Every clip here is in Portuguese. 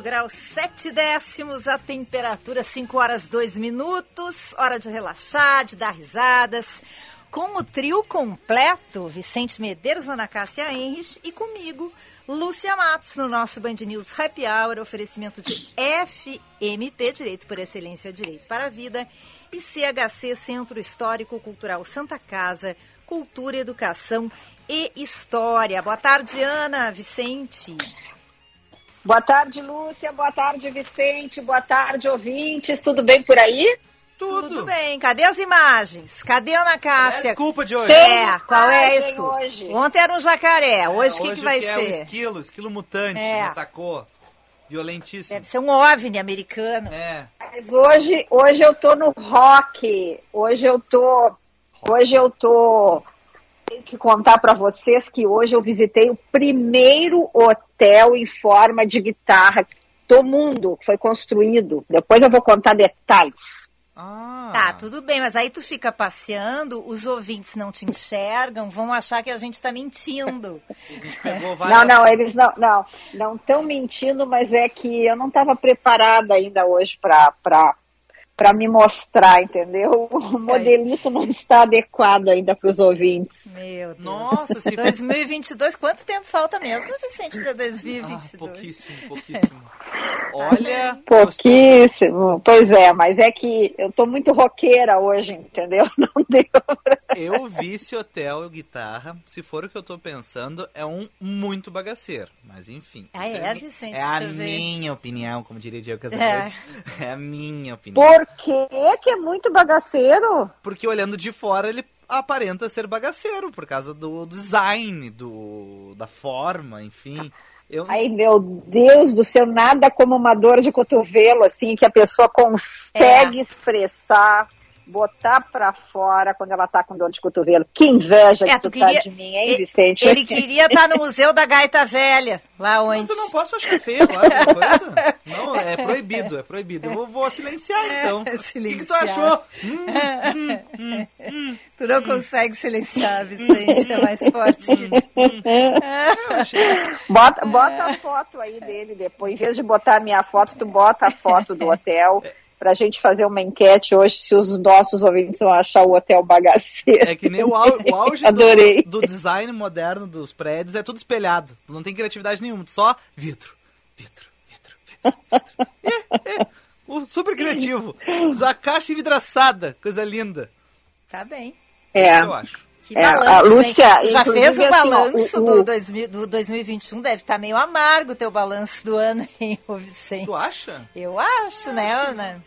18 graus 7 décimos, a temperatura 5 horas 2 minutos. Hora de relaxar, de dar risadas. Com o trio completo, Vicente Medeiros, Ana Cássia Henrich e comigo, Lúcia Matos, no nosso Band News Happy Hour, oferecimento de FMP, Direito por Excelência, Direito para a Vida, e CHC, Centro Histórico Cultural Santa Casa, Cultura, Educação e História. Boa tarde, Ana, Vicente. Boa tarde, Lúcia. Boa tarde, Vicente. Boa tarde, ouvintes. Tudo bem por aí? Tudo. Tudo bem. Cadê as imagens? Cadê a Ana Cássia? É a desculpa de hoje. É, qual é a desculpa? hoje. Ontem era um jacaré. Hoje o que, que vai é ser? o esquilo, esquilo mutante, É. atacou. Violentíssimo. Deve ser um OVNI americano. É. Mas hoje, hoje eu tô no rock. Hoje eu tô. Hoje eu tô. Tenho que contar para vocês que hoje eu visitei o primeiro hotel em forma de guitarra do mundo que foi construído. Depois eu vou contar detalhes. Ah. Tá, tudo bem, mas aí tu fica passeando, os ouvintes não te enxergam, vão achar que a gente tá mentindo. Não, não, eles não, não, não estão mentindo, mas é que eu não estava preparada ainda hoje para para me mostrar, entendeu? O modelito não está adequado ainda para os ouvintes. Meu Deus. Nossa, se... 2022, quanto tempo falta mesmo, Vicente, para Ah, 2022? pouquíssimo, pouquíssimo. Olha... Pouquíssimo, pois é, mas é que eu tô muito roqueira hoje, entendeu? Não deu pra... Eu vi esse hotel guitarra, se for o que eu tô pensando, é um muito bagaceiro. Mas enfim. Ah, é, mi- Vicente? É a minha opinião, como diria Diego Casagrande. É. a minha opinião. Por quê que é muito bagaceiro? Porque olhando de fora ele aparenta ser bagaceiro, por causa do design, do da forma, enfim. Eu, Ai, meu Deus do céu, nada como uma dor de cotovelo, assim, que a pessoa consegue É. expressar, botar pra fora quando ela tá com dor de cotovelo. Que inveja É, que tu tu tá queria- de mim, hein, Vicente? Ele queria estar no Museu da Gaita Velha, lá Mas onde. eu não posso achar feio agora alguma coisa. Não, é proibido, é proibido. Eu vou, vou silenciar então. O que, que tu silenciar. achou? Hum, Tu não consegue silenciar, Vicente, é mais forte que. eu achei. Bota, bota a foto aí dele depois. Em vez de botar a minha foto, tu bota a foto do hotel pra gente fazer uma enquete hoje se os nossos ouvintes vão achar o hotel bagaceiro. É que nem o, au- o auge Adorei. do, do design moderno dos prédios é tudo espelhado. Tu não tem criatividade nenhuma, só vidro, vidro, vidro, vidro. vidro. É, é. O super criativo. Usar caixa envidraçada, coisa linda. Tá bem. É. Eu acho. Que É, balanço, a Lúcia, hein? Já fez o assim, balanço o- do, o- 2000 do 2021? Deve estar meio amargo o teu balanço do ano, hein, ô Vicente? Tu acha? Eu acho, né, Ana?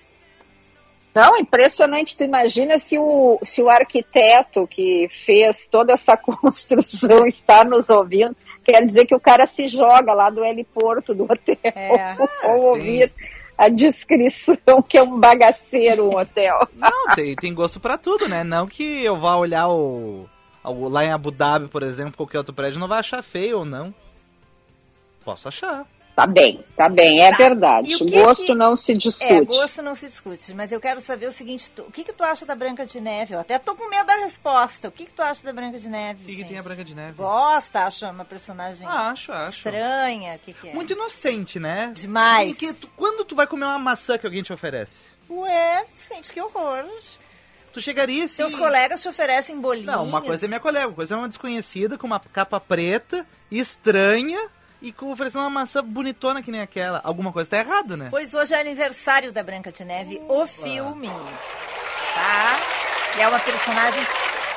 Não, impressionante. Tu imagina se o, se o arquiteto que fez toda essa construção está nos ouvindo. Quer dizer que o cara se joga lá do heliporto do hotel É. ou ouvir a descrição que é um bagaceiro um hotel. Não, tem, tem gosto pra tudo, né? Não que eu vá olhar o, o- Lá em Abu Dhabi, por exemplo, qualquer outro prédio, não vai achar feio ou não. Posso achar. Tá bem, tá bem, é Tá. verdade. O que Gosto que- não se discute. É, gosto não se discute, mas eu quero saber o seguinte, tu- o que que tu acha da Branca de Neve? Eu até tô com medo da resposta. O que que tu acha da Branca de Neve, O que, que tem a Branca de Neve? Gosta, acha uma personagem Ah, acho, acho. estranha, o que que é? Muito inocente, né? Demais. Porque tu- quando tu vai comer uma maçã que alguém te oferece? Ué, Vicente, que horror. Tu chegaria assim. Seus colegas te oferecem bolinhos. Não, uma coisa é minha colega, uma coisa é uma desconhecida com uma capa preta, estranha e com oferecendo uma maçã bonitona que nem aquela. Alguma coisa tá errada, né? Pois hoje é aniversário da Branca de Neve, o filme. Tá? E é uma personagem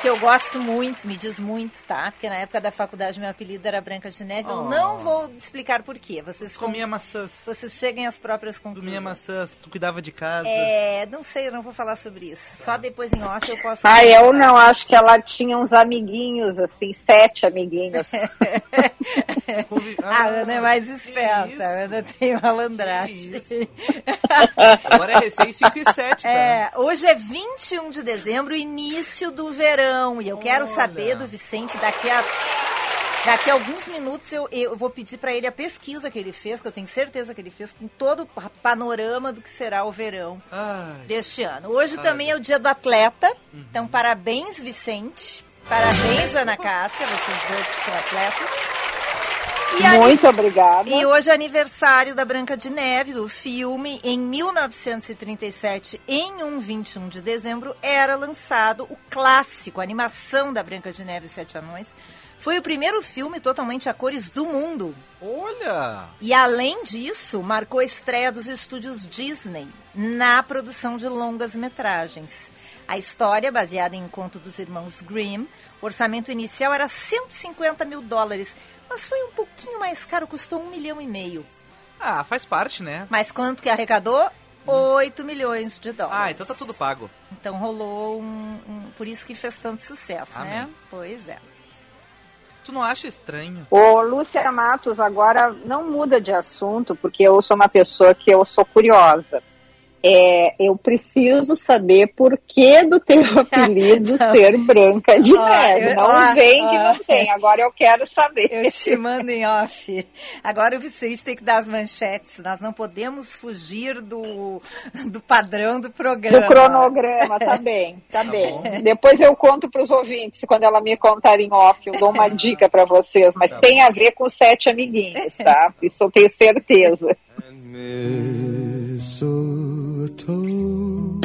que eu gosto muito, me diz muito, tá? Porque na época da faculdade meu apelido era Branca de Neve. Eu Oh. não vou explicar por quê. Vocês com- Comia maçãs. Vocês cheguem às próprias Comia conclusões. maçãs, tu cuidava de casa. É, não sei, eu não vou falar sobre isso. Só depois em off eu posso. Ah, eu não, acho que ela tinha uns amiguinhos, assim, sete amiguinhos. Convi- A Ana é mais esperta, isso? a Ana tem malandragem. Agora é recém 5 e 7, tá? É, hoje é 21 de dezembro, início do verão. E eu quero Olha. saber do Vicente daqui a. Daqui a alguns minutos eu, eu vou pedir para ele a pesquisa que ele fez, que eu tenho certeza que ele fez, com todo o pa- panorama do que será o verão Ai, deste ano. Hoje Ai, também é o dia do atleta, então parabéns, Vicente. Parabéns, Ana Cássia, vocês dois que são atletas. E a Muito obrigada. e hoje é aniversário da Branca de Neve, do filme. Em 1937, em um 21 de dezembro, era lançado o clássico, a animação da Branca de Neve e Sete Anões. Foi o primeiro filme totalmente a cores do mundo. olha! E além disso, marcou a estreia dos estúdios Disney na produção de longas metragens. A história, baseada em conto dos irmãos Grimm, o orçamento inicial era 150 mil dólares, mas foi um pouquinho mais caro, custou um milhão e meio. Ah, faz parte, né? Mas quanto que arrecadou? 8 milhões de dólares. Ah, então tá tudo pago. Então rolou um, um- Por isso que fez tanto sucesso, né? Amém. Pois é. Tu não acha estranho? Ô, Lúcia Matos, agora não muda de assunto, porque eu sou uma pessoa que eu sou curiosa. É, eu preciso saber por que do teu apelido ser Branca de Ó, Neve. eu- Não ó, vem que ó. não tem, agora eu quero saber. Eu te mando em off. Agora o Vicente tem que dar as manchetes. Nós não podemos fugir do, do padrão do programa. Do cronograma, tá bem, tá, bem. bom. Depois eu conto para os ouvintes, quando ela me contar em off, eu dou uma dica para vocês, mas Tá tem a ver com sete amiguinhos, tá? Isso eu tenho certeza. Mistletoe.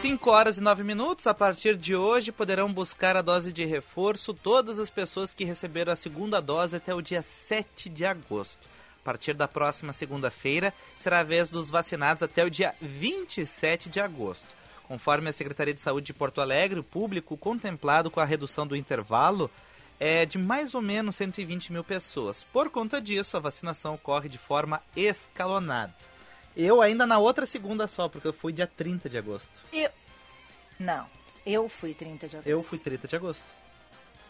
5 horas e 9 minutos. A partir de hoje poderão buscar a dose de reforço todas as pessoas que receberam a segunda dose até o dia 7 de agosto. A partir da próxima segunda-feira será a vez dos vacinados até o dia 27 de agosto. Conforme a Secretaria de Saúde de Porto Alegre, o público contemplado com a redução do intervalo é de mais ou menos 120 mil pessoas. Por conta disso, a vacinação ocorre de forma escalonada. Eu ainda na outra segunda só, porque eu fui dia 30 de agosto. Eu... Não, eu fui 30 de agosto. Eu fui 30 de agosto.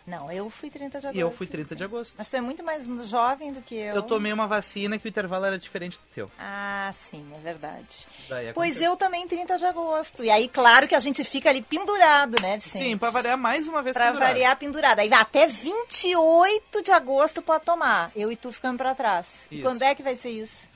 Não, eu fui 30 de agosto. E eu fui 30 de agosto. Mas tu é muito mais jovem do que eu. Eu tomei uma vacina que o intervalo era diferente do teu. Ah, sim, é verdade. Pois eu também 30 de agosto. E aí, claro que a gente fica ali pendurado, né, Vicente? Sim, pra variar mais uma vez Pra pendurado. variar pendurado. Aí vai até 28 de agosto pode tomar. Eu e tu ficando pra trás. E Isso. quando é que vai ser isso?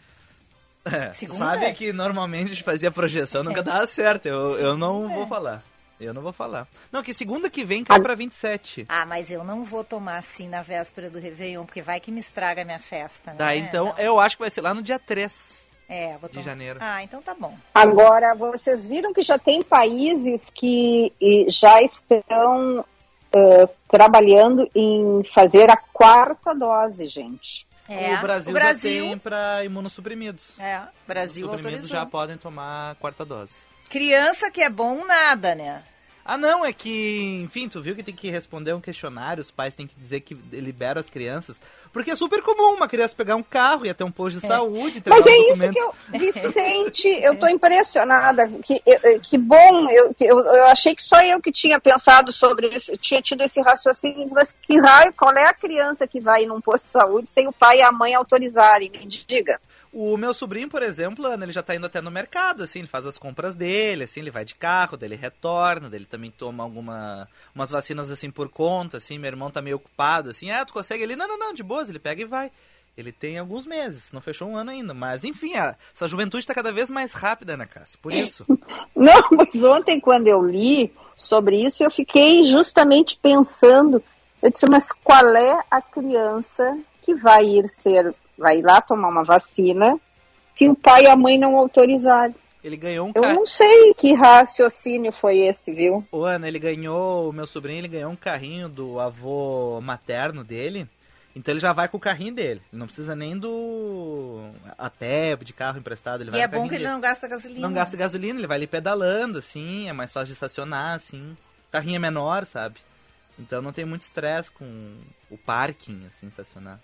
É, Segunda? Sabe que normalmente a gente fazia projeção, nunca dava certo. Eu, eu não vou falar. Eu não vou falar. Não, que segunda que vem cai pra 27. Ah, mas eu não vou tomar assim na véspera do Réveillon, porque vai que me estraga a minha festa, né? Tá, então Não. eu acho que vai ser lá no dia 3. É, vou de janeiro. Ah, então tá bom. Agora, vocês viram que já tem países que já estão eh, trabalhando em fazer a quarta dose, gente. É, o Brasil, o Brasil, já tem pra imunossuprimidos. é, o Brasil Imunossuprimidos autorizou. já podem tomar a quarta dose. Criança que é bom, nada, né? Ah, não, é que, enfim, tu viu que tem que responder um questionário, os pais têm que dizer que liberam as crianças. Porque é super comum uma criança pegar um carro e até um posto de saúde, entregar Mas é isso que eu, Vicente, eu tô impressionada. Que, que bom, eu, eu, eu achei que só eu que tinha pensado sobre isso, tinha tido esse raciocínio, mas que raio, qual é a criança que vai num posto de saúde sem o pai e a mãe autorizarem? Me diga. O meu sobrinho, por exemplo, ele já tá indo até no mercado, assim, ele faz as compras dele, assim, ele vai de carro, daí ele retorna, daí ele também toma alguma, umas vacinas, assim, por conta, assim, meu irmão tá meio ocupado, assim, ah, tu consegue ele? Não, não, não, de boas, ele pega e vai. Ele tem alguns meses, não fechou um ano ainda, mas enfim, a- essa juventude tá cada vez mais rápida, né, Cássia? Por isso. Não, mas ontem quando eu li sobre isso, eu fiquei justamente pensando, eu disse, mas qual é a criança que vai ir ser, vai ir lá tomar uma vacina se o pai e a mãe não autorizarem. Ele ganhou um Eu não sei que raciocínio foi esse, viu? Ô, Ana, ele ganhou, o meu sobrinho, ele ganhou um carrinho do avô materno dele. Então ele já vai com o carrinho dele. Ele não precisa nem do a pé, de carro emprestado. Ele E vai é com o bom que carrinho ele dele. não gasta gasolina. Não gasta gasolina, ele vai ali pedalando, assim, é mais fácil de estacionar, assim. O carrinho é menor, sabe? Então não tem muito estresse com o parking, assim, estacionar.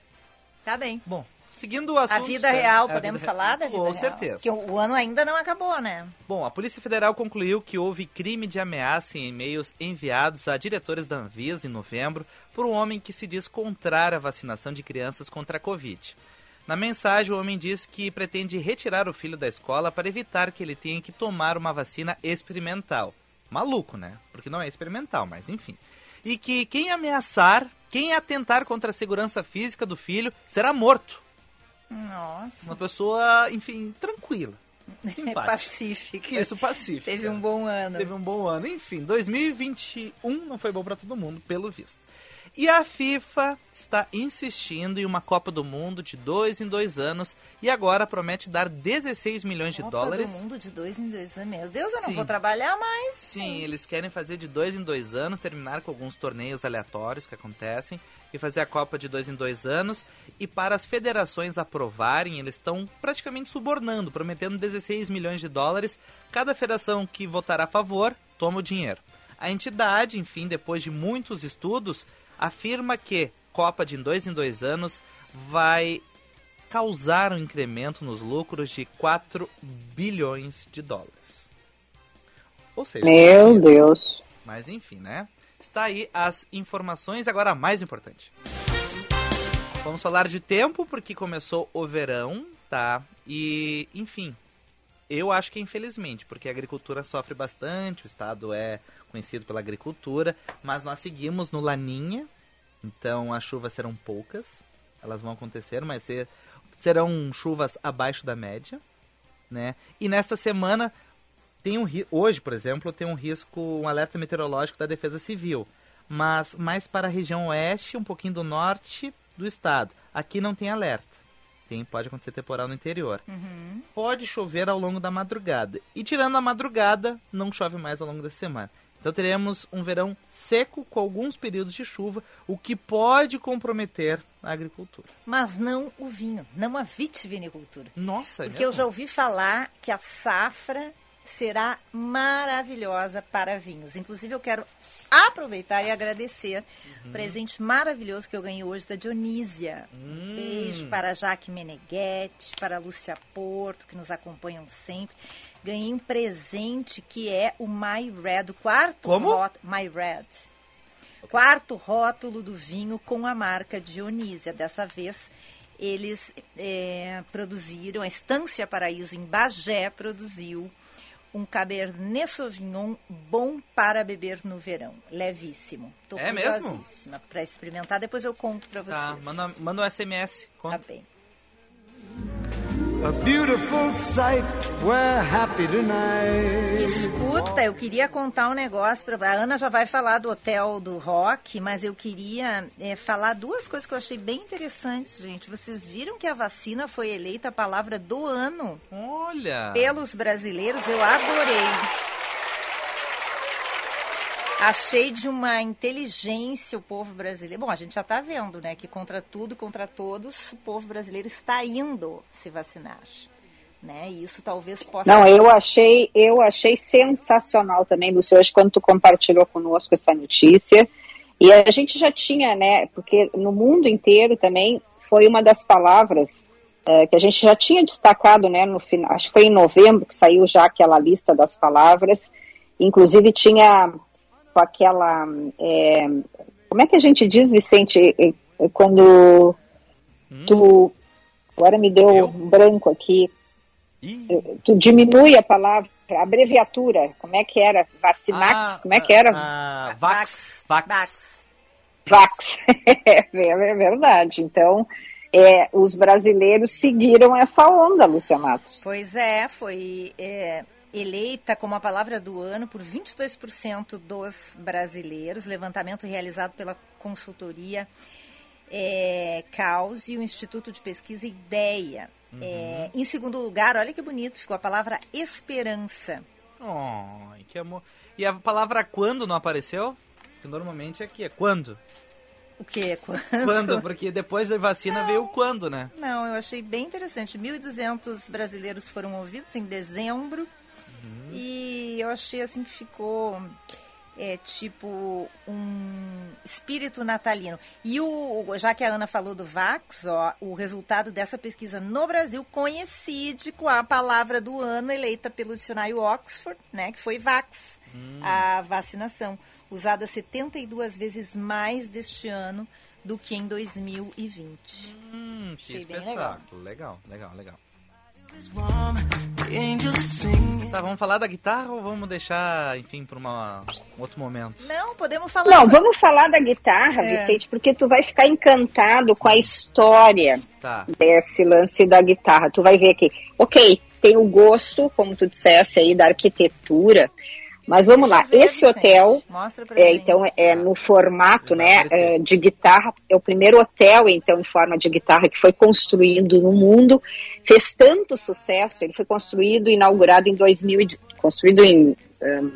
Tá bem. Bom, seguindo o assunto... A vida real, é, podemos vida falar da vida Com real? certeza. Porque o, o ano ainda não acabou, né? Bom, a Polícia Federal concluiu que houve crime de ameaça em e-mails enviados a diretores da Anvisa em novembro por um homem que se diz contrário à vacinação de crianças contra a Covid. Na mensagem, o homem diz que pretende retirar o filho da escola para evitar que ele tenha que tomar uma vacina experimental. Maluco, né? Porque não é experimental, mas enfim. E que quem ameaçar, quem atentar contra a segurança física do filho, será morto. Nossa. Uma pessoa, enfim, tranquila. É Simpática. pacífica. Isso, pacífica. Teve um bom ano. Teve um bom ano. Enfim, 2021 não foi bom pra todo mundo, pelo visto. E a FIFA está insistindo em uma Copa do Mundo de dois em dois anos e agora promete dar 16 milhões de Copa dólares. do mundo de dois em dois anos. Meu Deus, eu não Sim. vou trabalhar mais. Sim, eles querem fazer de dois em dois anos, terminar com alguns torneios aleatórios que acontecem e fazer a Copa de dois em dois anos. E para as federações aprovarem, eles estão praticamente subornando, prometendo 16 milhões de dólares. Cada federação que votar a favor toma o dinheiro. A entidade, enfim, depois de muitos estudos, afirma que Copa de dois em dois anos vai causar um incremento nos lucros de 4 bilhões de dólares. Ou seja, Meu Deus. mas enfim, né? Está aí as informações. Agora a mais importante. Vamos falar de tempo, porque começou o verão, tá? E, enfim, eu acho que infelizmente, porque a agricultura sofre bastante, o estado é conhecido pela agricultura, mas nós seguimos no Laninha, então as chuvas serão poucas, elas vão acontecer, mas ser, serão chuvas abaixo da média, né? E nesta semana tem um hoje, por exemplo, tem um risco, um alerta meteorológico da Defesa Civil, mas mais para a região oeste, um pouquinho do norte do estado. Aqui não tem alerta. Tem, pode acontecer temporal no interior. Pode chover ao longo da madrugada. E tirando a madrugada, não chove mais ao longo da semana. Então teremos um verão seco com alguns períodos de chuva, o que pode comprometer a agricultura. Mas não o vinho, não a vitivinicultura. Nossa, é Porque eu já ouvi falar que a safra será maravilhosa para vinhos. Inclusive, eu quero aproveitar e agradecer o presente maravilhoso que eu ganhei hoje da Dionísia. Um beijo para Jaque Meneghetti, para a Lúcia Porto, que nos acompanham sempre. Ganhei um presente que é o My Red, o quarto Como? rótulo. My Red. Quarto rótulo do vinho com a marca Dionísia. Dessa vez, eles eh, produziram, a Estância Paraíso em Bagé produziu um Cabernet Sauvignon bom para beber no verão. Levíssimo. Tô É mesmo? para experimentar. Depois eu conto para vocês. Tá, manda, manda um SMS. Tá Conta. bem. A beautiful sight, we're happy tonight. Escuta, eu queria contar um negócio para a Ana já vai falar do hotel do Rock, mas eu queria eh, falar duas coisas que eu achei bem interessantes, gente. Vocês viram que a vacina foi eleita a palavra do ano Olha! pelos brasileiros? Eu adorei. Achei de uma inteligência o povo brasileiro. Bom, a gente já está vendo, né, que contra tudo, contra todos, o povo brasileiro está indo se vacinar, né? E isso talvez possa Não, eu achei, eu achei sensacional também, Lúcia, hoje quando tu compartilhou conosco essa notícia. E a gente já tinha, né, porque no mundo inteiro também foi uma das palavras eh, que a gente já tinha destacado, né, no final, acho que foi em novembro que saiu já aquela lista das palavras. Inclusive tinha com aquela, eh, como é que a gente diz, Vicente, eh, eh, quando tu, agora me deu Eu? um branco aqui, Ih, tu diminui a palavra, a abreviatura, como é que era? Vacimax? ah, como é que era? ah, Vax. Vax. Vax. Vax. é verdade. Então, é, os brasileiros seguiram essa onda, Lúcia Matos. Pois é, foi é, eleita como a palavra do ano por 22% dos brasileiros, levantamento realizado pela consultoria é, Caos e o Instituto de Pesquisa Ideia. É, em segundo lugar, olha que bonito, ficou a palavra esperança. Oh, que amor. E a palavra quando não apareceu? Que normalmente aqui é quando. O que? Quando? Quando, porque depois da vacina veio o quando, né? Não, eu achei bem interessante. 1.200 brasileiros foram ouvidos em dezembro. E eu achei assim que ficou é, tipo um espírito natalino. E o, já que a Ana falou do Vax, ó, o resultado dessa pesquisa no Brasil coincide com a palavra do ano eleita pelo dicionário Oxford, né, que foi Vax, a vacinação, usada 72 vezes mais deste ano do que em 2020. Hum, que Achei bem espetáculo. Legal, legal, legal. warm, Tá, vamos falar da guitarra ou vamos deixar, enfim, para um outro momento? Não, podemos falar Não, sobre- vamos falar da guitarra, É. Vicente, porque tu vai ficar encantado com a história Tá. desse lance da guitarra. Tu vai ver aqui. Ok, tem o gosto, como tu dissesse aí, da arquitetura. Mas vamos lá, Deixa eu ver, esse Vicente. hotel, é, então é no formato né, é, de guitarra, é o primeiro hotel então em forma de guitarra que foi construído no mundo, fez tanto sucesso, ele foi construído, inaugurado em 2000, e- construído em, ahn,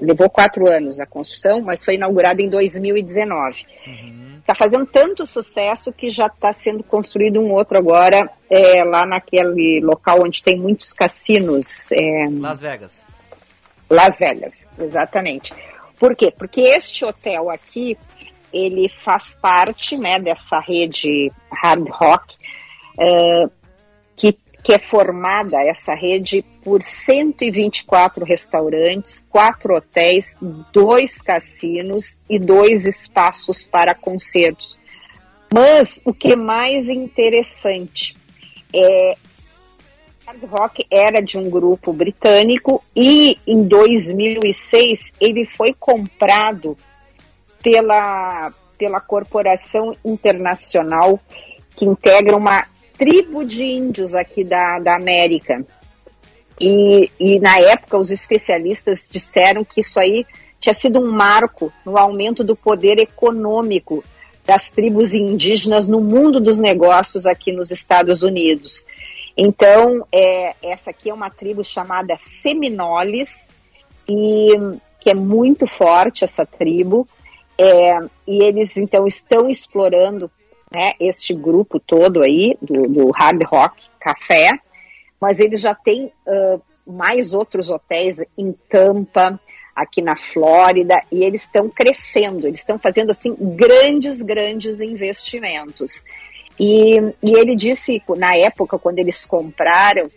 levou quatro anos a construção, mas foi inaugurado em 2019. Está fazendo tanto sucesso que já está sendo construído um outro agora é, lá naquele local onde tem muitos cassinos. é, Las Vegas. Las Vegas, exatamente. Por quê? Porque este hotel aqui, ele faz parte né, dessa rede hard rock, eh, que, é formada, essa rede, por 124 restaurantes, quatro hotéis, dois cassinos e dois espaços para concertos. Mas o que é mais interessante é Hard Rock era de um grupo britânico e em 2006 ele foi comprado pela, pela corporação internacional que integra uma tribo de índios aqui da, da América. E, e na época os especialistas disseram que isso aí tinha sido um marco no aumento do poder econômico das tribos indígenas no mundo dos negócios aqui nos Estados Unidos. Então, é, essa aqui é uma tribo chamada Seminoles, e que é muito forte essa tribo, é, e eles então estão explorando né, este grupo todo aí do, do hard rock café, mas eles já têm ah, mais outros hotéis em Tampa, aqui na Flórida, e eles estão crescendo, eles estão fazendo assim grandes, grandes investimentos. E, e ele disse, na época, quando eles compraram,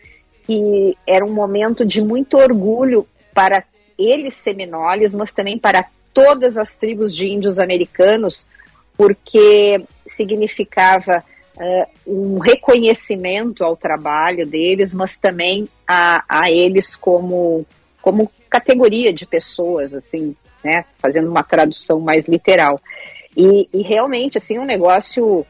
que era um momento de muito orgulho para eles seminoles, mas também para todas as tribos de índios americanos, porque significava uh, um reconhecimento ao trabalho deles, mas também a, a eles como, como categoria de pessoas, assim, né, fazendo uma tradução mais literal. E, e realmente, assim, um negócio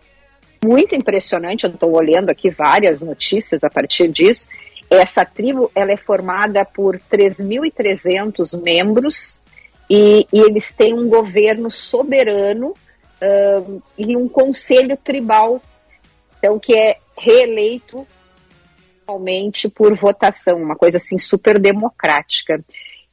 muito impressionante, eu estou olhando aqui várias notícias a partir disso, essa tribo ela é formada por 3.300 membros e, e, eles têm um governo soberano uh, e um conselho tribal, então que é reeleito normalmente por votação, uma coisa assim super democrática.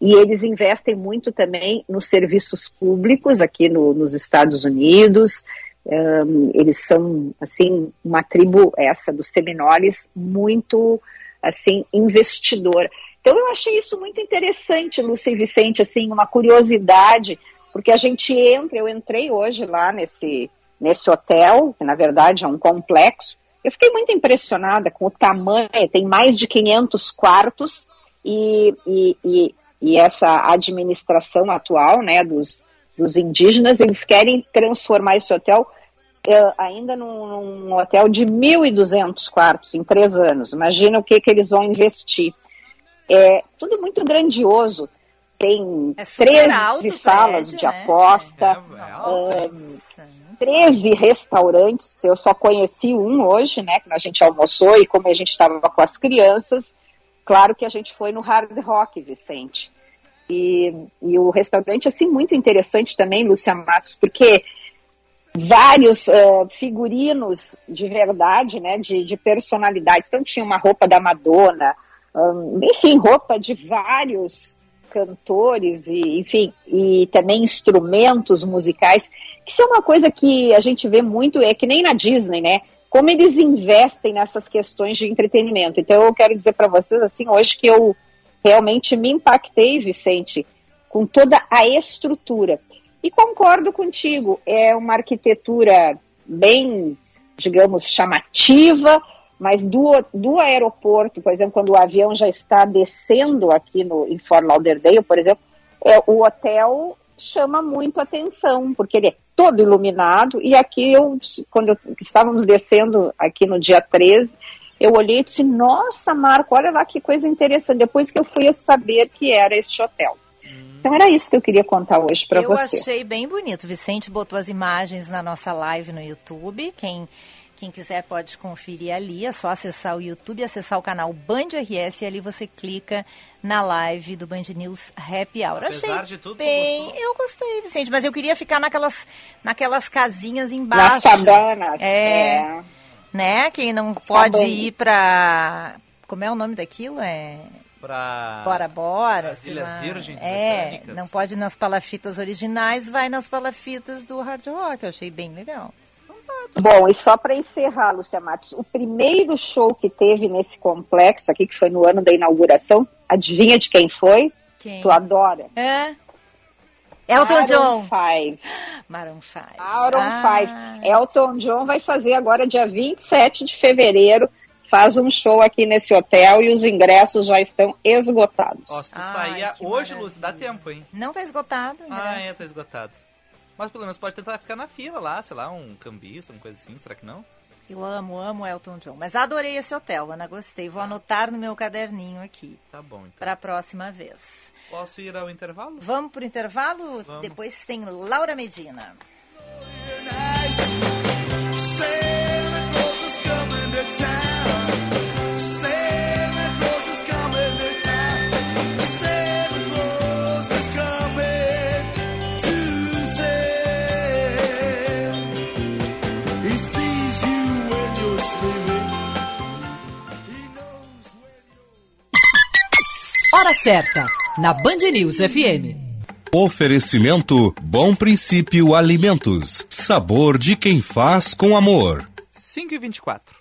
E eles investem muito também nos serviços públicos aqui no, nos Estados Unidos. Um, eles são assim uma tribo essa dos Seminoles muito assim investidora. Então eu achei isso muito interessante, Lúcia e Vicente, assim, uma curiosidade, porque a gente entra, eu entrei hoje lá nesse, nesse hotel, que na verdade é um complexo, eu fiquei muito impressionada com o tamanho, tem mais de 500 quartos e, e, e, e essa administração atual, né, dos, dos indígenas, eles querem transformar esse hotel uh, ainda num, num, hotel de 1.200 quartos em três anos. Imagina o que, que eles vão investir. É tudo muito grandioso. Tem é 13 salas prédio, de né? aposta, É, é um, 13 restaurantes. Eu só conheci um hoje, né? Que a gente almoçou e como a gente estava com as crianças, claro que a gente foi no Hard Rock, Vicente. E, e o restaurante, assim, muito interessante também, Lúcia Matos, porque vários uh, figurinos de verdade, né, de, de, personalidades. Então tinha uma roupa da Madonna, um, enfim, roupa de vários cantores e, enfim, e também instrumentos musicais, que isso é uma coisa que a gente vê muito, é que nem na Disney, né? Como eles investem nessas questões de entretenimento. Então eu quero dizer para vocês assim, hoje que eu realmente me impactei, Vicente, com toda a estrutura. E concordo contigo, é uma arquitetura bem, digamos, chamativa, mas do, do aeroporto, por exemplo, quando o avião já está descendo aqui no, em Fort Lauderdale, por exemplo, é, o hotel chama muito atenção, porque ele é todo iluminado, e aqui eu, quando eu, estávamos descendo aqui no dia 13, eu olhei e disse, nossa, Marco, olha lá que coisa interessante, depois que eu fui saber que era este hotel. Então era isso que eu queria contar hoje para você. Eu achei bem bonito. Vicente botou as imagens na nossa live no YouTube. Quem quem quiser pode conferir ali, é só acessar o YouTube, acessar o canal Band RS e ali você clica na live do Band News Happy Hour. Apesar Achei de tudo, bem, eu gostei, Vicente, mas eu queria ficar naquelas, naquelas casinhas embaixo. Nas cabanas. É, é. né? Quem não pode ir para como é o nome daquilo? É Pra... Bora, bora. As Ilhas lá. Virgens É, Britânicas. não pode ir nas palafitas originais, vai nas palafitas do Hard Rock. Eu achei bem legal. Bom, e só para encerrar, Lúcia Matos, o primeiro show que teve nesse complexo aqui, que foi no ano da inauguração, adivinha de quem foi? Quem? Tu adora? É? Elton Maroon John. 5. Maroon 5. Maroon Ah, 5. Elton John vai fazer agora dia 27 de fevereiro, faz um show aqui nesse hotel e os ingressos já estão esgotados. Ó, se tu Ai, sair que hoje, maravilha. Lúcia, dá tempo, hein? Não tá esgotado. Ah, é, tá esgotado. Mas pelo menos pode tentar ficar na fila lá, sei lá, um cambista, uma coisa assim, será que não? Eu amo, amo Elton John. Mas adorei esse hotel, Ana, gostei. Vou anotar no meu caderninho aqui Tá bom, então. para a próxima vez. Posso ir ao intervalo? Vamos pro intervalo? Vamos. Depois tem Laura Medina. Santa Claus is coming to town. Santa Claus is coming Hora certa, na Band News FM. Oferecimento Bom Princípio Alimentos. Sabor de quem faz com amor. 5 e 24.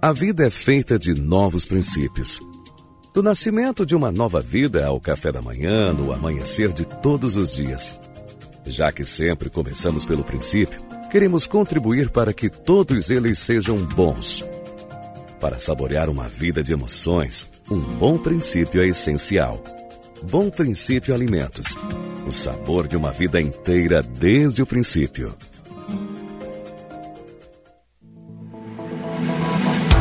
A vida é feita de novos princípios. Do nascimento de uma nova vida ao café da manhã, no amanhecer de todos os dias. Já que sempre começamos pelo princípio, queremos contribuir para que todos eles sejam bons. Para saborear uma vida de emoções, um bom princípio é essencial. Bom Princípio Alimentos. O sabor de uma vida inteira desde o princípio.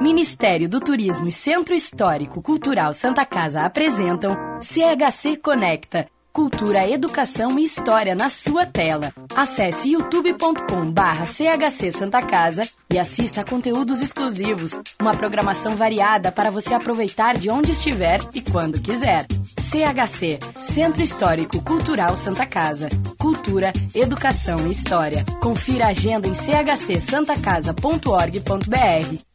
Ministério do Turismo e Centro Histórico Cultural Santa Casa apresentam CHC Conecta. Cultura, educação e história na sua tela. Acesse youtube.com barra CHC Santa Casa e assista a conteúdos exclusivos. Uma programação variada para você aproveitar de onde estiver e quando quiser. CHC, Centro Histórico Cultural Santa Casa. Cultura, educação e história. Confira a agenda em chcsantacasa.org.br.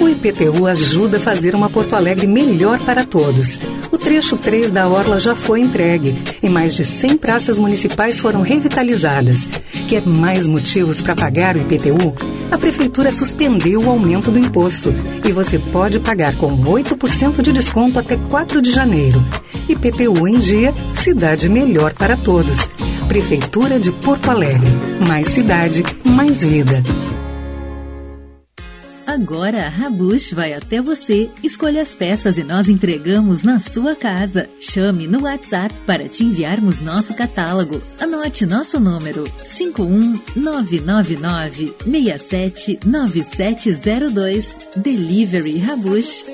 O IPTU ajuda a fazer uma Porto Alegre melhor para todos. O trecho 3 da Orla já foi entregue e mais de 100 praças municipais foram revitalizadas. Quer mais motivos para pagar o IPTU? A Prefeitura suspendeu o aumento do imposto e você pode pagar com 8% de desconto até 4 de janeiro. IPTU em dia, cidade melhor para todos. Prefeitura de Porto Alegre. Mais cidade, mais vida. Agora a Rabush vai até você, escolha as peças e nós entregamos na sua casa. Chame no WhatsApp para te enviarmos nosso catálogo. Anote nosso número 51999 679702. Delivery Rabush.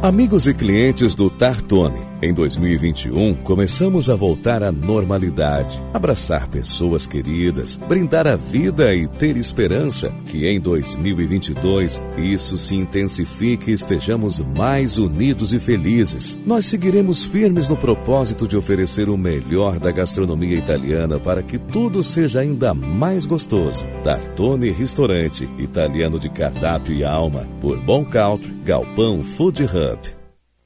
Amigos e clientes do Tartone, em 2021 começamos a voltar à normalidade, abraçar pessoas queridas, brindar a vida e ter esperança que em 2022 isso se intensifique e estejamos mais unidos e felizes. Nós seguiremos firmes no propósito de oferecer o melhor da gastronomia italiana para que tudo seja ainda mais gostoso. Tartone Restaurante, italiano de cardápio e alma, por Bom Country, Galpão Food Hub.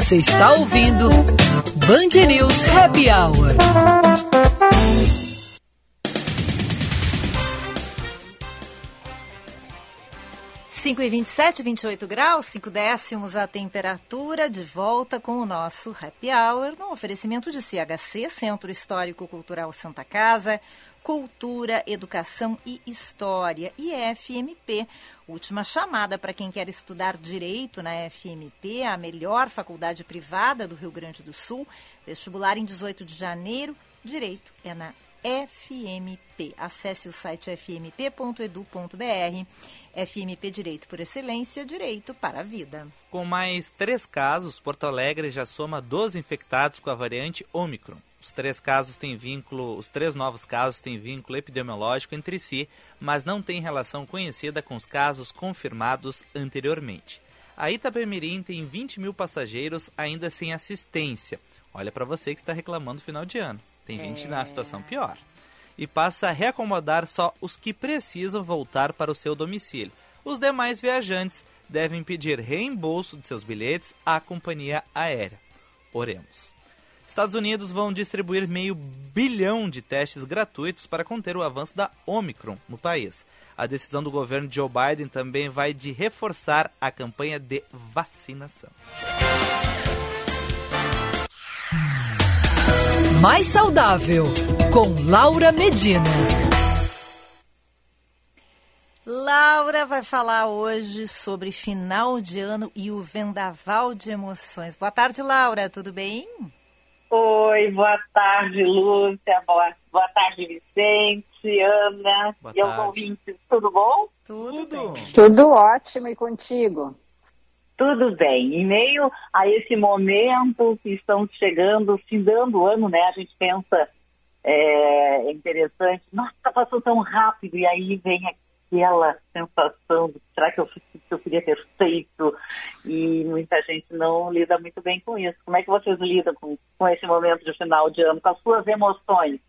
Você está ouvindo Band News Happy Hour. Cinco e 27, 28 graus, 5 décimos a temperatura, de volta com o nosso Happy Hour, no oferecimento de CHC, Centro Histórico Cultural Santa Casa, Cultura, Educação e História, e FMP. Última chamada para quem quer estudar Direito na FMP, a melhor faculdade privada do Rio Grande do Sul. Vestibular em 18 de janeiro, Direito é na FMP. Acesse o site fmp.edu.br. FMP Direito por Excelência, Direito para a Vida. Com mais três casos, Porto Alegre já soma 12 infectados com a variante Omicron. Os três casos têm vínculo, os três novos casos têm vínculo epidemiológico entre si, mas não têm relação conhecida com os casos confirmados anteriormente. A Itapemirim tem 20 mil passageiros ainda sem assistência. Olha para você que está reclamando final de ano. Tem gente na situação pior. E passa a reacomodar só os que precisam voltar para o seu domicílio. Os demais viajantes devem pedir reembolso de seus bilhetes à companhia aérea. Oremos. Estados Unidos vão distribuir meio bilhão de testes gratuitos para conter o avanço da Omicron no país. A decisão do governo Joe Biden também vai de reforçar a campanha de vacinação. Mais saudável com Laura Medina. Laura vai falar hoje sobre final de ano e o vendaval de emoções. Boa tarde, Laura, tudo bem? Oi, boa tarde, Lúcia. Boa, boa tarde, Vicente, Ana Boa e aos ouvintes. Tudo bom? Tudo. Tudo ótimo e contigo. Tudo bem. Em meio a esse momento que estamos chegando, findando o ano, né? A gente pensa, é, é interessante, nossa, passou tão rápido, e aí vem aquela sensação de será que eu que eu queria ter feito? E muita gente não lida muito bem com isso. Como é que vocês lidam com, com esse momento de final de ano, com as suas emoções?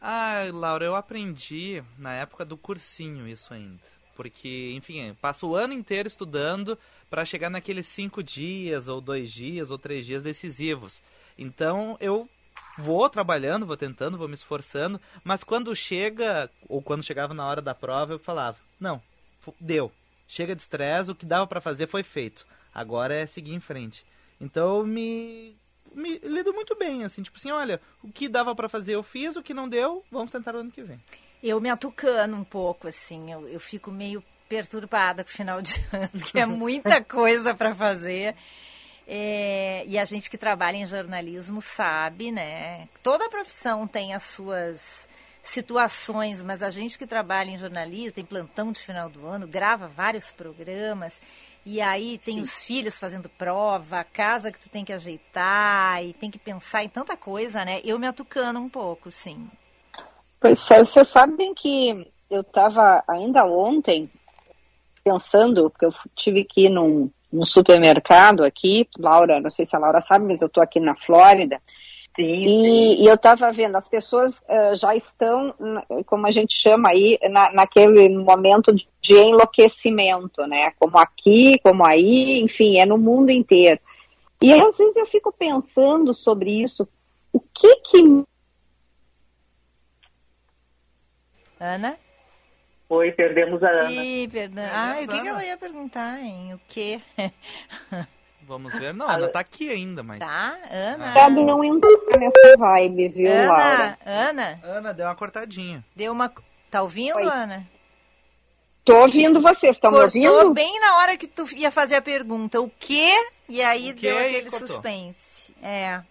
Ah, Laura, eu aprendi na época do cursinho isso ainda. Porque, enfim, passo o ano inteiro estudando para chegar naqueles cinco dias, ou dois dias, ou três dias decisivos. Então eu vou trabalhando, vou tentando, vou me esforçando, mas quando chega, ou quando chegava na hora da prova, eu falava: não, deu. Chega de estresse, o que dava para fazer foi feito. Agora é seguir em frente. Então eu me, me lido muito bem, assim, tipo assim, olha, o que dava para fazer eu fiz, o que não deu, vamos tentar no ano que vem. Eu me atucano um pouco, assim, eu, eu fico meio perturbada com o final de ano, porque é muita coisa para fazer. É, e a gente que trabalha em jornalismo sabe, né? Toda profissão tem as suas situações, mas a gente que trabalha em jornalismo, tem plantão de final do ano, grava vários programas, e aí tem os filhos fazendo prova, a casa que tu tem que ajeitar, e tem que pensar em tanta coisa, né? Eu me atucano um pouco, sim. Pois é, vocês sabem que eu estava ainda ontem pensando, porque eu tive que ir num, num supermercado aqui, Laura, não sei se a Laura sabe, mas eu estou aqui na Flórida, Sim, e, e eu estava vendo, as pessoas uh, já estão, como a gente chama aí, na, naquele momento de, de enlouquecimento, né? Como aqui, como aí, enfim, é no mundo inteiro. E aí, às vezes eu fico pensando sobre isso. O que que. Ana? Oi, perdemos a Ana. Ih, perdão. Ah, o que, que ela ia perguntar, hein? O quê? Vamos ver. Não, Ana tá aqui ainda, mas. Tá, Ana. Cuidado não entrar nessa vibe, viu, Ana, Laura? Ana. Ana, deu uma cortadinha. Deu uma. Tá ouvindo, Oi. Ana? Tô ouvindo vocês, estão ouvindo? bem na hora que tu ia fazer a pergunta. O quê? E aí O deu aquele suspense. É.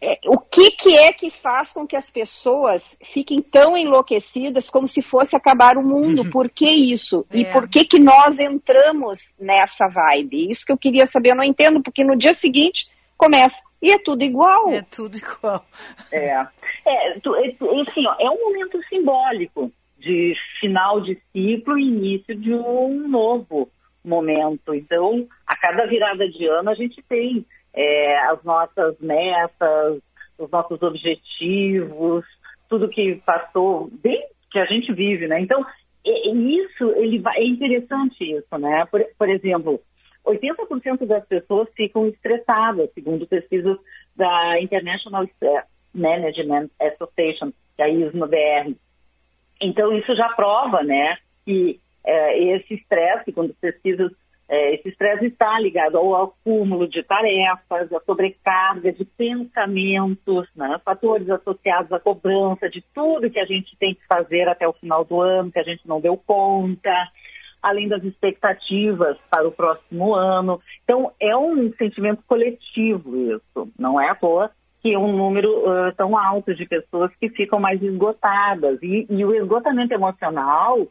É, o que, que é que faz com que as pessoas fiquem tão enlouquecidas como se fosse acabar o mundo? Por que isso? E É. por que, que nós entramos nessa vibe? Isso que eu queria saber, eu não entendo, porque no dia seguinte começa. E é tudo igual. É tudo igual. É, é, tu- é, assim, ó, é um momento simbólico de final de ciclo e início de um novo momento. Então, a cada virada de ano a gente tem é, as nossas metas, os nossos objetivos, tudo que passou, bem que a gente vive, né? Então, e isso ele vai, é interessante isso, né? Por, por exemplo, 80% das pessoas ficam estressadas, segundo pesquisas da International Stress Management Association, da ISMA-BR. Então, isso já prova, né, que eh, esse estresse, quando pesquisas, eh, esse estresse está ligado ao acúmulo de tarefas, à sobrecarga de pensamentos, né, fatores associados à cobrança de tudo que a gente tem que fazer até o final do ano, que a gente não deu conta, além das expectativas para o próximo ano. Então, é um sentimento coletivo isso, não é à toa que é um número ah, tão alto de pessoas que ficam mais esgotadas. E, e o esgotamento emocional,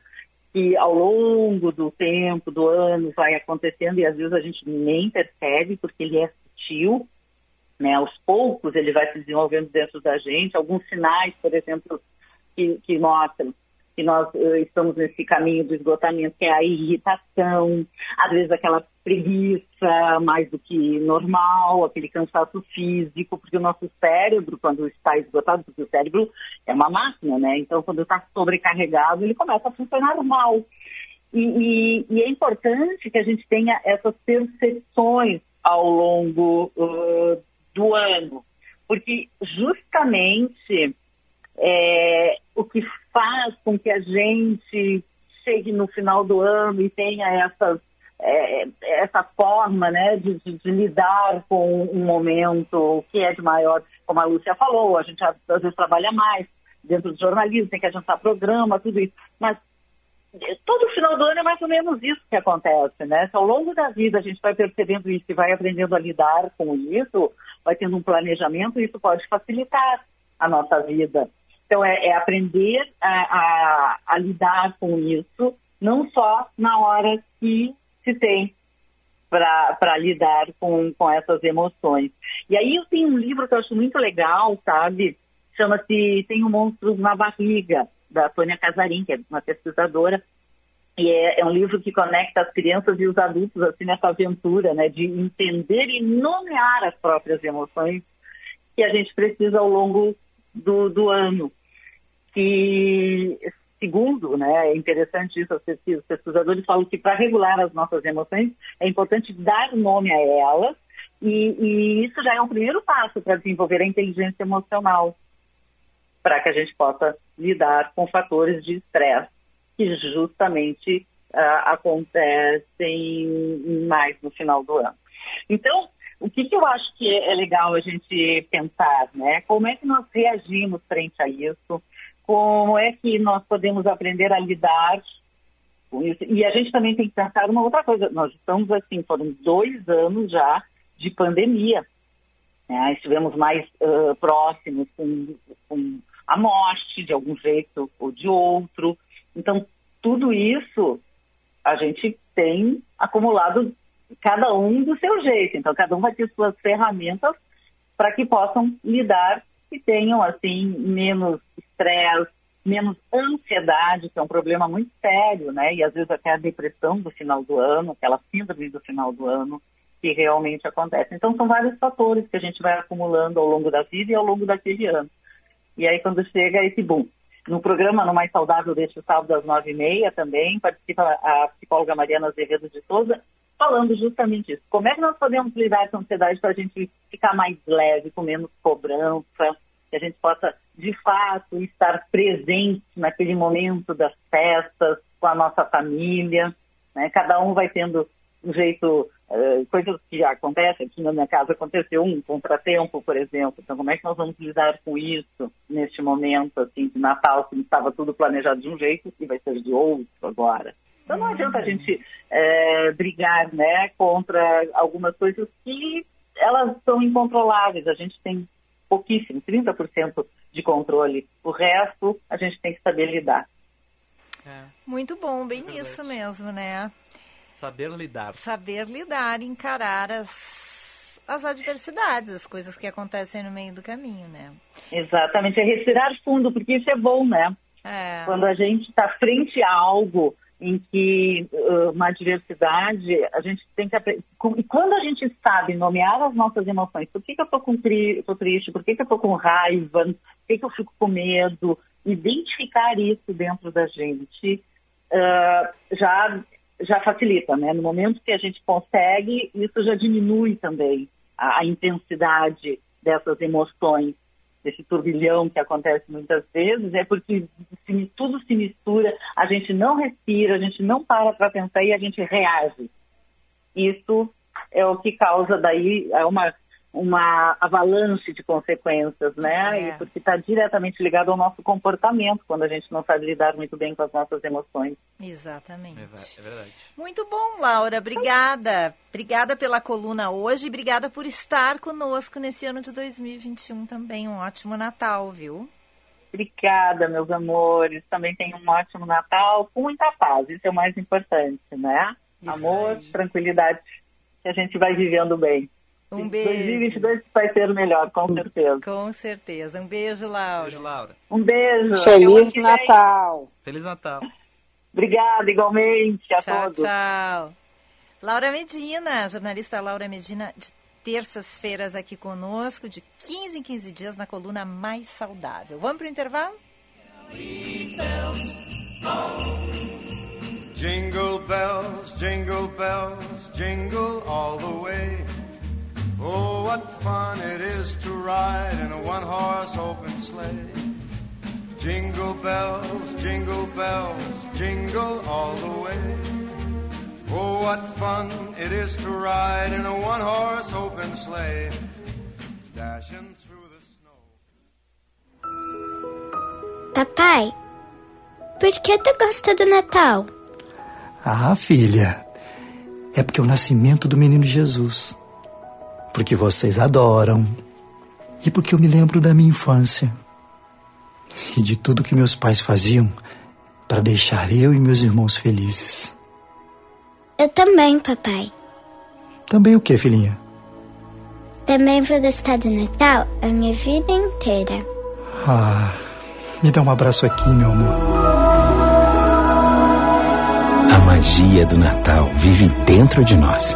que ao longo do tempo, do ano, vai acontecendo e às vezes a gente nem percebe porque ele é sutil, né? Aos poucos ele vai se desenvolvendo dentro da gente. Alguns sinais, por exemplo, que, que mostram que nós eh, estamos nesse caminho do esgotamento, que é a irritação, às vezes aquela preguiça mais do que normal, aquele cansaço físico, porque o nosso cérebro, quando está esgotado, porque o cérebro é uma máquina, né? Então, quando está sobrecarregado, ele começa a funcionar mal. E, e- e é importante que a gente tenha essas percepções ao longo uh, do ano, porque justamente é, o que faz com que a gente chegue no final do ano e tenha essas, é, essa forma né, de, de- de lidar com um momento que é de maior, como a Lúcia falou, a gente às vezes trabalha mais dentro do jornalismo, tem que adiantar programa, tudo isso, mas todo final do ano é mais ou menos isso que acontece, né? Se ao longo da vida a gente vai percebendo isso e vai aprendendo a lidar com isso, vai tendo um planejamento, isso pode facilitar a nossa vida. Então, é, é aprender a, a- a lidar com isso, não só na hora que se tem para lidar com, com essas emoções. E aí eu tenho um livro que eu acho muito legal, sabe? Chama-se Tenho Monstros na Barriga, da Tônia Casarim, que é uma pesquisadora. E é, é um livro que conecta as crianças e os adultos assim nessa aventura, né, de entender e nomear as próprias emoções que a gente precisa ao longo do, do ano. Que, segundo, né, é interessante isso, os pesquisadores falam que para regular as nossas emoções é importante dar nome a elas e, e isso já é um primeiro passo para desenvolver a inteligência emocional, para que a gente possa lidar com fatores de estresse que justamente ah, acontecem mais no final do ano. Então, o que, que eu acho que é legal a gente pensar, né? Como é que nós reagimos frente a isso? Como é que nós podemos aprender a lidar com isso? E a gente também tem que pensar uma outra coisa. Nós estamos assim, foram dois anos já de pandemia. né? Estivemos mais ah, próximos com, com a morte de algum jeito ou de outro. Então, tudo isso a gente tem acumulado cada um do seu jeito. Então, cada um vai ter suas ferramentas para que possam lidar e tenham, assim, menos estresse, menos ansiedade, que é um problema muito sério, né? E às vezes até a depressão do final do ano, aquela síndrome do final do ano, que realmente acontecem. Então, são vários fatores que a gente vai acumulando ao longo da vida e ao longo daquele ano. E aí, quando chega esse boom. No programa No Mais Saudável deste sábado às nove e meia também participa a psicóloga Mariana Azevedo de Souza, falando justamente isso. Como é que nós podemos lidar com ansiedade para a gente ficar mais leve, com menos cobrança, que a gente possa, de fato, estar presente naquele momento das festas, com a nossa família. Né? Cada um vai tendo um jeito, uh, coisas que já acontecem, aqui na minha casa aconteceu um contratempo, por exemplo. Então, como é que nós vamos lidar com isso neste momento, assim, de Natal, que estava tudo planejado de um jeito e vai ser de outro agora? Então, não adianta a gente é, brigar, né, contra algumas coisas que elas são incontroláveis. A gente tem pouquíssimo, 30% de controle. O resto, a gente tem que saber lidar. É. Muito bom, bem é isso mesmo, né? Saber lidar. Saber lidar, encarar as, as adversidades, as coisas que acontecem no meio do caminho, né? Exatamente, é respirar fundo, porque isso é bom, né? É. Quando a gente está frente a algo em que uma adversidade, a gente tem que e quando a gente sabe nomear as nossas emoções, por que, que eu estou tri triste, por que, que eu estou com raiva, por que, que eu fico com medo, identificar isso dentro da gente uh, já já facilita, né? No momento que a gente consegue, isso já diminui também a, a intensidade dessas emoções, desse turbilhão que acontece muitas vezes, é porque se, tudo se mistura, a gente não respira, a gente não para para pensar e a gente reage. Isso é o que causa daí é uma uma avalanche de consequências, né? É. E porque está diretamente ligado ao nosso comportamento quando a gente não sabe lidar muito bem com as nossas emoções. Exatamente. É verdade. Muito bom, Laura. Obrigada. Obrigada pela coluna hoje e obrigada por estar conosco nesse ano de 2021 também. Um ótimo Natal, viu? Obrigada, meus amores. Também tenham um ótimo Natal com muita paz. Isso é o mais importante, né? Isso Amor, aí. tranquilidade, que a gente vai vivendo bem. Um beijo. 2022 vai ser melhor, com certeza. Com certeza. Um beijo, Laura. Beijo, Laura. Um beijo. Feliz. Natal. Feliz Natal. Obrigada, igualmente a Tchau, todos. tchau. Laura Medina, jornalista Laura Medina, de terças-feiras aqui conosco, de 15 em 15 dias, na coluna Mais Saudável. Vamos para o intervalo? Jingle bells, jingle bells, jingle all the way. Oh, what fun it is to ride in a one horse open sleigh. Jingle bells, jingle bells, jingle all the way. Oh, what fun it is to ride in a one horse open sleigh. Dashing through the snow. Papai, por que tu gosta do Natal? Ah, filha, é porque é o nascimento do menino Jesus. Porque vocês adoram. E porque eu me lembro da minha infância. E de tudo que meus pais faziam para deixar eu e meus irmãos felizes. Eu também, papai. Também o que, filhinha? Também vou gostar do Natal a minha vida inteira. Ah, me dá um abraço aqui, meu amor. A magia do Natal vive dentro de nós.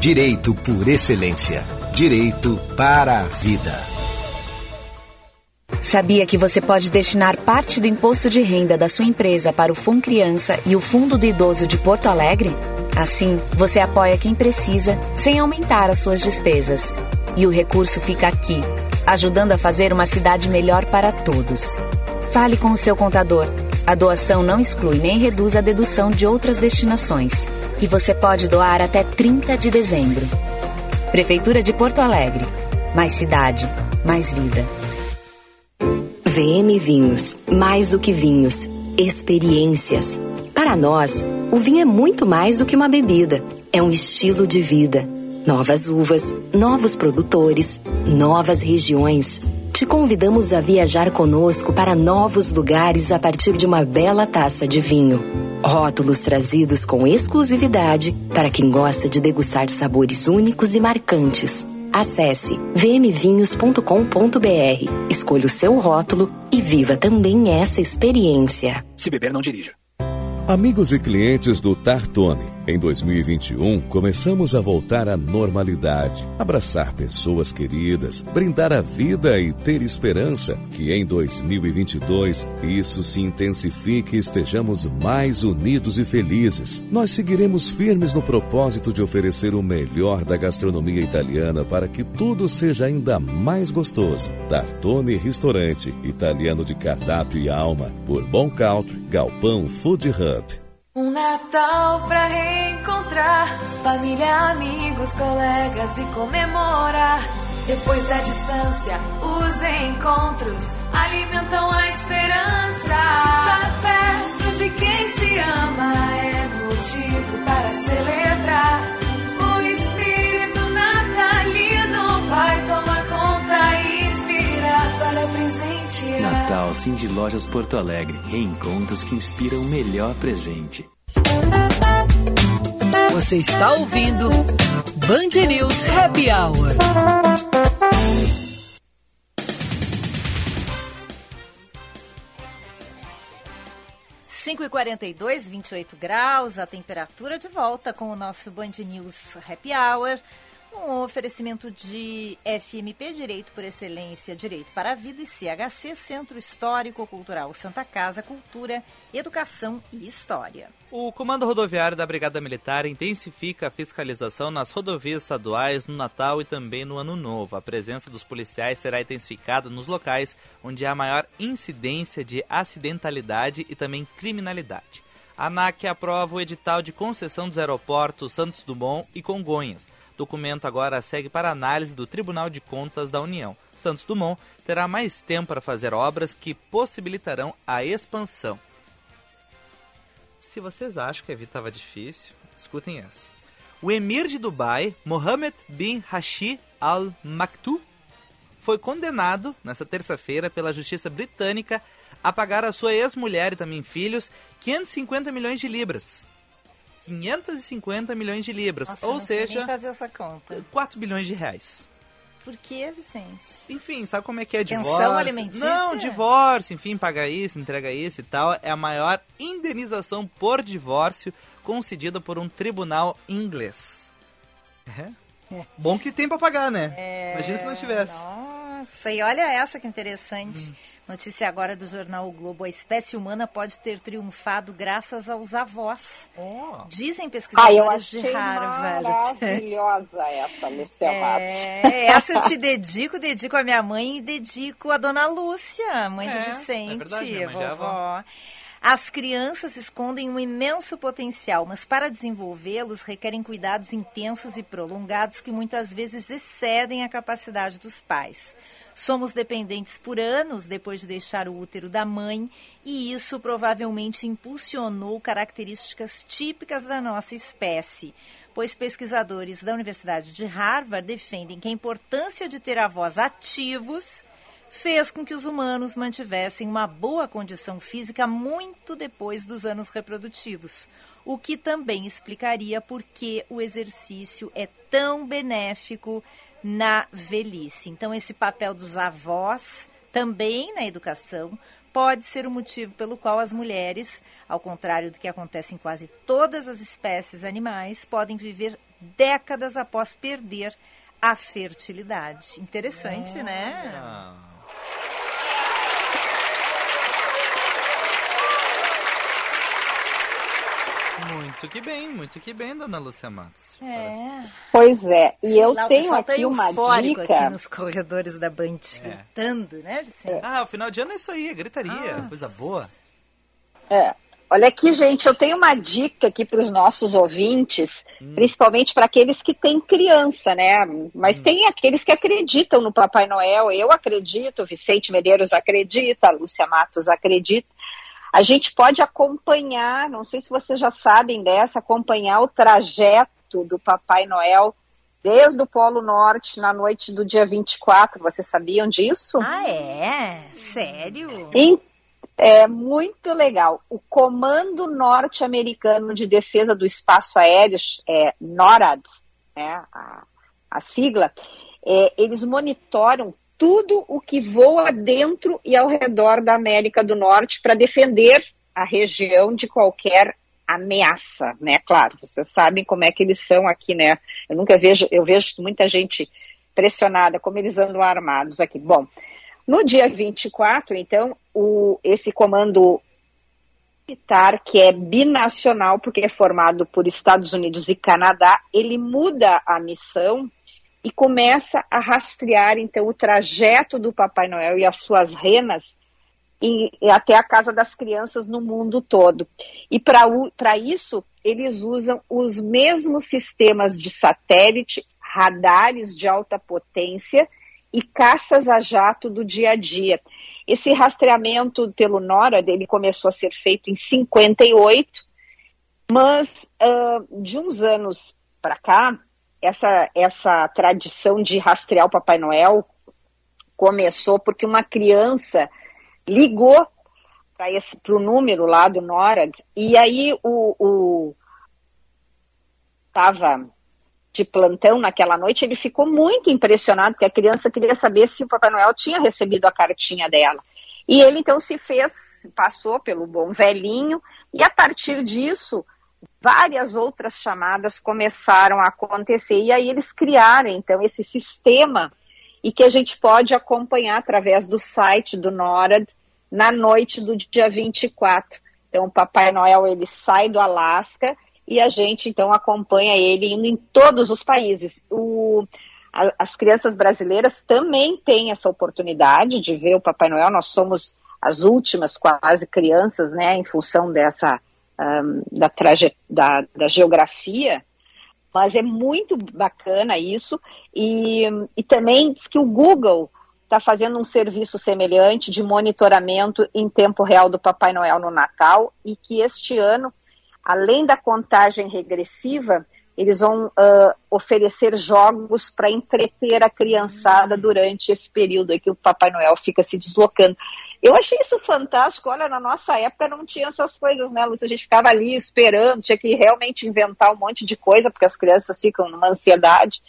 Direito por excelência. Direito para a vida. Sabia que você pode destinar parte do imposto de renda da sua empresa para o Fundo Criança e o Fundo do Idoso de Porto Alegre? Assim, você apoia quem precisa sem aumentar as suas despesas. E o recurso fica aqui, ajudando a fazer uma cidade melhor para todos. Fale com o seu contador. A doação não exclui nem reduz a dedução de outras destinações. E você pode doar até 30 de dezembro. Prefeitura de Porto Alegre. Mais cidade, mais vida. VM Vinhos, mais do que vinhos, experiências. Para nós, o vinho é muito mais do que uma bebida. é um estilo de vida. Novas uvas, novos produtores, novas regiões. Te convidamos a viajar conosco para novos lugares a partir de uma bela taça de vinho. Rótulos trazidos com exclusividade para quem gosta de degustar sabores únicos e marcantes. Acesse vmvinhos.com.br, escolha o seu rótulo e viva também essa experiência. Se beber, não dirija. Amigos e clientes do Tartone, em 2021 começamos a voltar à normalidade, abraçar pessoas queridas, brindar a vida e ter esperança que em 2022 isso se intensifique e estejamos mais unidos e felizes. Nós seguiremos firmes no propósito de oferecer o melhor da gastronomia italiana para que tudo seja ainda mais gostoso. Tartone Restaurante, italiano de cardápio e alma, por Bom Country, Galpão Food Hub. Um Natal pra reencontrar família, amigos, colegas e comemorar. Depois da distância, os encontros alimentam a esperança. Estar perto de quem se ama é motivo para celebrar. Presentear. Natal Cindy Lojas Porto Alegre. Reencontros que inspiram o melhor presente. Você está ouvindo Band News Happy Hour. Cinco e 42, 28 graus, a temperatura de volta com o nosso Band News Happy Hour. Um oferecimento de FMP Direito por Excelência, Direito para a Vida e CHC Centro Histórico Cultural Santa Casa, Cultura, Educação e História. O Comando Rodoviário da Brigada Militar intensifica a fiscalização nas rodovias estaduais no Natal e também no Ano Novo. A presença dos policiais será intensificada nos locais onde há maior incidência de acidentalidade e também criminalidade. A ANAC aprova o edital de concessão dos aeroportos Santos Dumont e Congonhas. Documento agora segue para análise do Tribunal de Contas da União. Santos Dumont terá mais tempo para fazer obras que possibilitarão a expansão. Se vocês acham que a vida estava difícil, escutem essa. O emir de Dubai, Mohammed bin Rashid Al Maktoum, foi condenado nesta terça-feira pela justiça britânica a pagar a sua ex-mulher e também filhos 550 milhões de libras. 550 milhões de libras, Nossa, ou seja, fazer essa conta. 4 bilhões de reais. Por que, Vicente? Enfim, sabe como é que é Pensão divórcio? alimentícia? Não, divórcio, enfim, paga isso, entrega isso e tal. É a maior indenização por divórcio concedida por um tribunal inglês. É. É. Bom que tem pra pagar, né? É, Imagina se não tivesse. Nossa, e olha essa que interessante. Notícia agora do jornal o Globo. A espécie humana pode ter triunfado graças aos avós. Dizem Ah, eu pesquisadores de achei Harvard. maravilhosa essa, Lucia Matos. É, essa eu te dedico, dedico a minha mãe e dedico a dona Lúcia, mãe É, do Vicente, é verdade, minha mãe já é vovó. As crianças escondem um imenso potencial, mas para desenvolvê-los requerem cuidados intensos e prolongados que muitas vezes excedem a capacidade dos pais. Somos dependentes por anos depois de deixar o útero da mãe e isso provavelmente impulsionou características típicas da nossa espécie, pois pesquisadores da Universidade de Harvard defendem que a importância de ter avós ativos fez com que os humanos mantivessem uma boa condição física muito depois dos anos reprodutivos, o que também explicaria por que o exercício é tão benéfico na velhice. Então, esse papel dos avós também na educação pode ser o motivo pelo qual as mulheres, ao contrário do que acontece em quase todas as espécies animais, podem viver décadas após perder a fertilidade. Interessante, né? Muito que bem, muito que bem, dona Lúcia Matos. É. Pois é, e eu tenho aqui uma dica. aqui nos corredores da Band, gritando, né, Vicente? Ah, o final de ano é isso aí, é gritaria, Ah. coisa boa. É. Olha aqui, gente, eu tenho uma dica aqui para os nossos ouvintes, Hum. principalmente para aqueles que têm criança, né? Mas Hum. tem aqueles que acreditam no Papai Noel. Eu acredito, Vicente Medeiros acredita, a Lúcia Matos acredita. A gente pode acompanhar, não sei se vocês já sabem dessa, acompanhar o trajeto do Papai Noel desde o Polo Norte na noite do dia 24. Vocês sabiam disso? Ah, é? Sério? É muito legal. O Comando Norte-Americano de Defesa do Espaço Aéreo, é, NORAD, né, a, a sigla, é, eles monitoram tudo o que voa dentro e ao redor da América do Norte para defender a região de qualquer ameaça, né? Claro, vocês sabem como é que eles são aqui, né? Eu nunca vejo, eu vejo muita gente pressionada, como eles andam armados aqui. Bom, no dia 24, então, o, esse comando militar, que é binacional, porque é formado por Estados Unidos e Canadá, ele muda a missão e começa a rastrear, então, o trajeto do Papai Noel e as suas renas e, e até a casa das crianças no mundo todo. E para isso, eles usam os mesmos sistemas de satélite, radares de alta potência e caças a jato do dia a dia. Esse rastreamento pelo NORAD, ele começou a ser feito em 58, mas ah, de uns anos para cá, essa, essa tradição de rastrear o Papai Noel começou porque uma criança ligou para o número lá do NORAD e aí o, o estava de plantão naquela noite, ele ficou muito impressionado, porque a criança queria saber se o Papai Noel tinha recebido a cartinha dela. E ele então se fez, passou pelo bom velhinho, e a partir disso, várias outras chamadas começaram a acontecer. E aí eles criaram então esse sistema e que a gente pode acompanhar através do site do NORAD na noite do dia 24. Então o Papai Noel ele sai do Alasca e a gente então acompanha ele indo em todos os países. O, a, as crianças brasileiras também têm essa oportunidade de ver o Papai Noel. Nós somos as últimas quase crianças, né, em função dessa um, da, traje, da, da geografia. Mas é muito bacana isso. E, e também diz que o Google está fazendo um serviço semelhante de monitoramento em tempo real do Papai Noel no Natal e que este ano além da contagem regressiva, eles vão uh, oferecer jogos para entreter a criançada durante esse período que o Papai Noel fica se deslocando. Eu achei isso fantástico. Olha, na nossa época não tinha essas coisas, né, Lúcia? A gente ficava ali esperando, tinha que realmente inventar um monte de coisa, porque as crianças ficam numa ansiedade.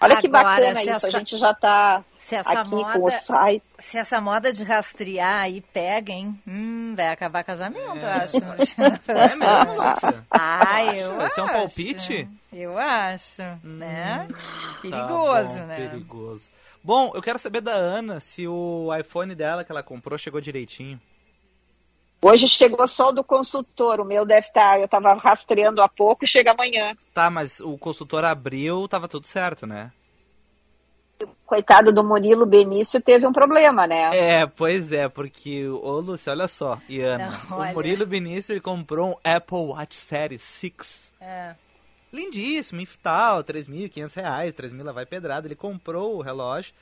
Olha que Agora, bacana se isso, essa- a gente já está aqui moda, com o site. se essa moda de rastrear aí pega, hein? Hum, vai acabar casamento, eu acho. É mesmo, Lúcia? Ah, eu Esse é um acho. palpite? Eu acho, né? Tá Perigoso, bom, né? Perigoso. Bom, eu quero saber da Ana se o iPhone dela que ela comprou chegou direitinho. Hoje chegou só o do consultor, o meu deve estar, eu estava rastreando há pouco, chega amanhã. Tá, mas o consultor abriu, tava tudo certo, né? Coitado do Murilo Benício teve um problema, né? É, pois é, porque, ô Lúcia, olha só, e Ana, Não, o olha. Murilo Benício ele comprou um Apple Watch Series 6. É. Lindíssimo, em tal, 3.500 reais, 3 mil lá vai pedrada. Ele comprou o relógio,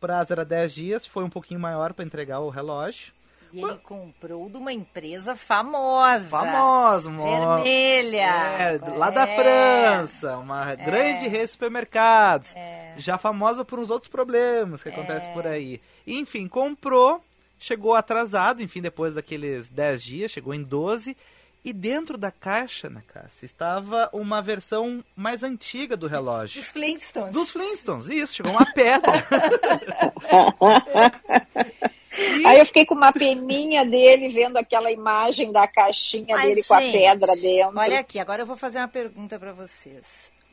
prazo era 10 dias, foi um pouquinho maior para entregar o relógio. E ele comprou de uma empresa famosa. Famosa, uma- Vermelha. É, lá da É. França, uma grande rede de supermercados. Já famosa por uns outros problemas que acontecem por aí. Enfim, comprou, chegou atrasado, enfim, depois daqueles 10 dias, chegou em 12. E dentro da caixa, na caixa, estava uma versão mais antiga do relógio. Dos Flintstones. Dos Flintstones, isso, chegou uma pedra. Aí eu fiquei com uma peninha dele vendo aquela imagem da caixinha Mas, dele com a gente, pedra dentro. Olha aqui, agora eu vou fazer uma pergunta para vocês.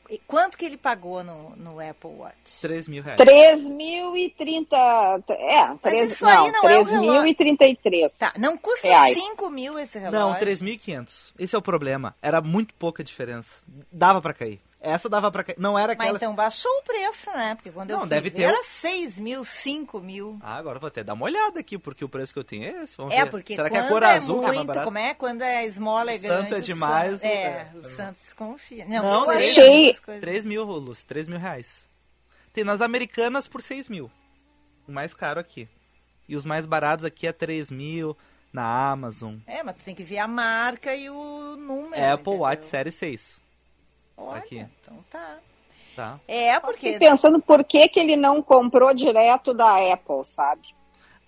E Quanto que ele pagou no, no Apple Watch? 3 mil reais. 3.030. É, Mas três- isso aí não é o 3.033. Tá, não custa reais. 5 mil esse relógio? Não, 3.500. Esse é o problema. Era muito pouca diferença. Dava pra cair. Essa dava pra. Não era Mas aquela... então baixou o preço, né? Porque quando eu Não, fui deve ver, ter era um- 6 mil, 5 mil. Ah, agora eu vou até dar uma olhada aqui, porque o preço que eu tenho é esse. Vamos É, ver. porque Será que a cor é azul que é mais muito, barato? como é? Quando é esmola é O grande. santo é o demais, san- É, é. o santo desconfia. Não, Não, três- achei- essas coisas. 3 mil, Lúcio. 3 mil reais. Tem nas americanas por 6 mil. O mais caro aqui. E os mais baratos aqui é 3 mil na Amazon. É, mas tu tem que ver a marca e o número. Apple entendeu? Watch Série 6. Olha, Aqui. então tá. Tá. É, porque... Fiquei pensando por que, que ele não comprou direto da Apple, sabe?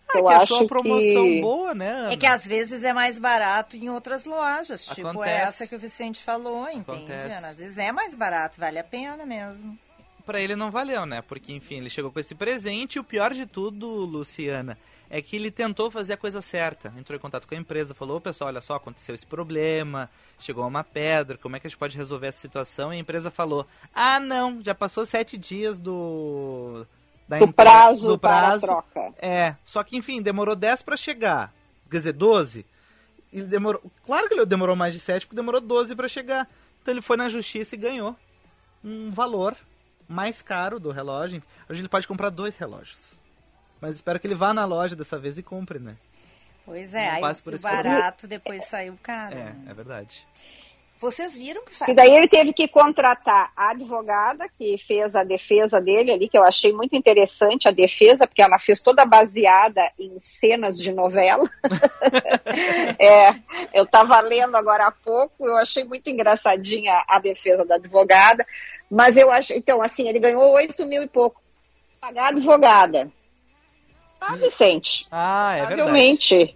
Ah, Eu que achou acho a promoção que... boa, né? Ana? É que às vezes é mais barato em outras lojas, tipo Acontece. essa que o Vicente falou, entende. Ana? Às vezes é mais barato, vale a pena mesmo. Pra ele não valeu, né? Porque, enfim, ele chegou com esse presente e o pior de tudo, Luciana, é que ele tentou fazer a coisa certa. Entrou em contato com a empresa, falou, "Ô, pessoal, olha só, aconteceu esse problema, chegou uma pedra, como é que a gente pode resolver essa situação? E a empresa falou, ah, não, já passou sete dias do... da Do entre- prazo do para a prazo. troca. É, só que, enfim, demorou 10 pra chegar. Quer dizer, 12. Ele demorou... Claro que ele demorou mais de 7, porque demorou 12 pra chegar. Então ele foi na justiça e ganhou um valor mais caro do relógio. Hoje ele pode comprar dois relógios. Mas espero que ele vá na loja dessa vez e compre, né? Pois é, aí o barato depois saiu caro. né? É, é verdade. Vocês viram que faz. E daí ele teve que contratar a advogada que fez a defesa dele ali, que eu achei muito interessante a defesa, porque ela fez toda baseada em cenas de novela. é, eu estava lendo agora há pouco, eu achei muito engraçadinha a defesa da advogada, mas eu acho, então, assim, ele ganhou 8 mil e pouco. Pagar a advogada. Ah, Vicente. Ah, é verdade. Provavelmente.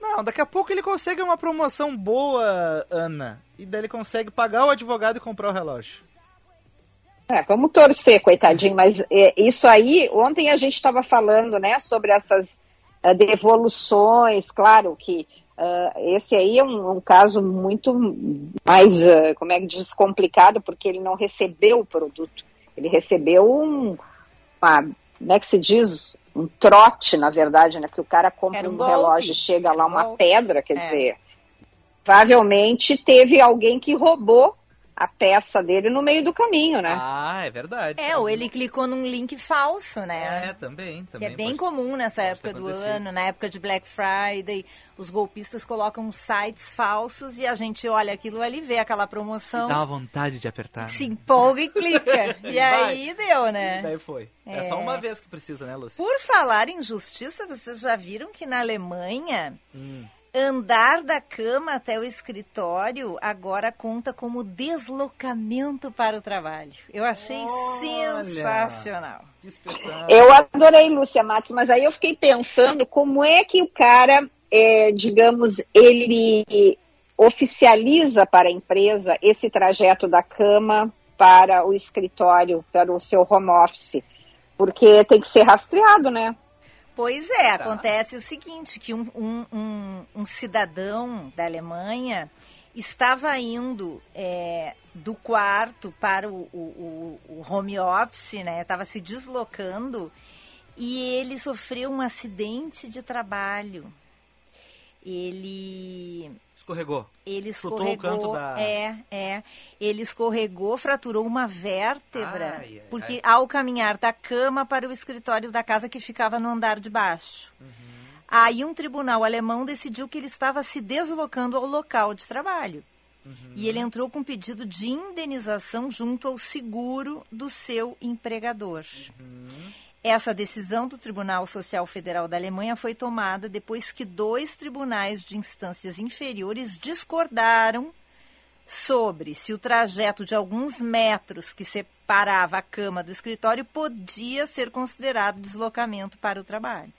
Não, daqui a pouco ele consegue uma promoção boa, Ana. E daí ele consegue pagar o advogado e comprar o relógio. É, vamos torcer, coitadinho, mas é, isso aí, ontem a gente estava falando, né, sobre essas ah, devoluções, claro que ah, esse aí é um, um caso muito mais, ah, como é que diz, complicado, porque ele não recebeu o produto, ele recebeu um, uma, como é que se diz, um trote, na verdade, né, que o cara compra um um, relógio e chega lá um uma golpe. pedra, quer É. dizer, provavelmente teve alguém que roubou a peça dele no meio do caminho, né? Ah, é verdade. É, ou ele clicou num link falso, né? É, também, Que é também. bem pode- comum nessa época do ano, na época de Black Friday. Os golpistas colocam sites falsos e a gente olha aquilo ali, vê aquela promoção, Dá uma vontade de apertar. né? se empolga e clica. e Vai. aí deu, E né? daí foi. É. É. só uma vez que precisa, né, Lúcia? Por falar em justiça, vocês já viram que na Alemanha Hum. Andar da cama até o escritório agora conta como deslocamento para o trabalho. Eu achei sensacional. Que espetáculo. Eu adorei Lúcia Matos, mas aí eu fiquei pensando como é que o cara, é, digamos, ele oficializa para a empresa esse trajeto da cama para o escritório, para o seu home office. Porque tem que ser rastreado, né? Pois é, acontece o seguinte, que um, um, um, um cidadão da Alemanha estava indo é, do quarto para o, o, o- o home office, né? Estava se deslocando e ele sofreu um acidente de trabalho. Ele Escorregou. ele Chutou o escorregou. canto da- É, é. Ele escorregou, fraturou uma vértebra. Ai, ai, porque ai. ao caminhar da cama para o escritório da casa que ficava no andar de baixo. Uhum. Aí um tribunal alemão decidiu que ele estava se deslocando ao local de trabalho. Uhum. E ele entrou com pedido de indenização junto ao seguro do seu empregador. Uhum. Essa decisão do Tribunal Social Federal da Alemanha foi tomada depois que dois tribunais de instâncias inferiores discordaram sobre se o trajeto de alguns metros que separava a cama do escritório podia ser considerado deslocamento para o trabalho.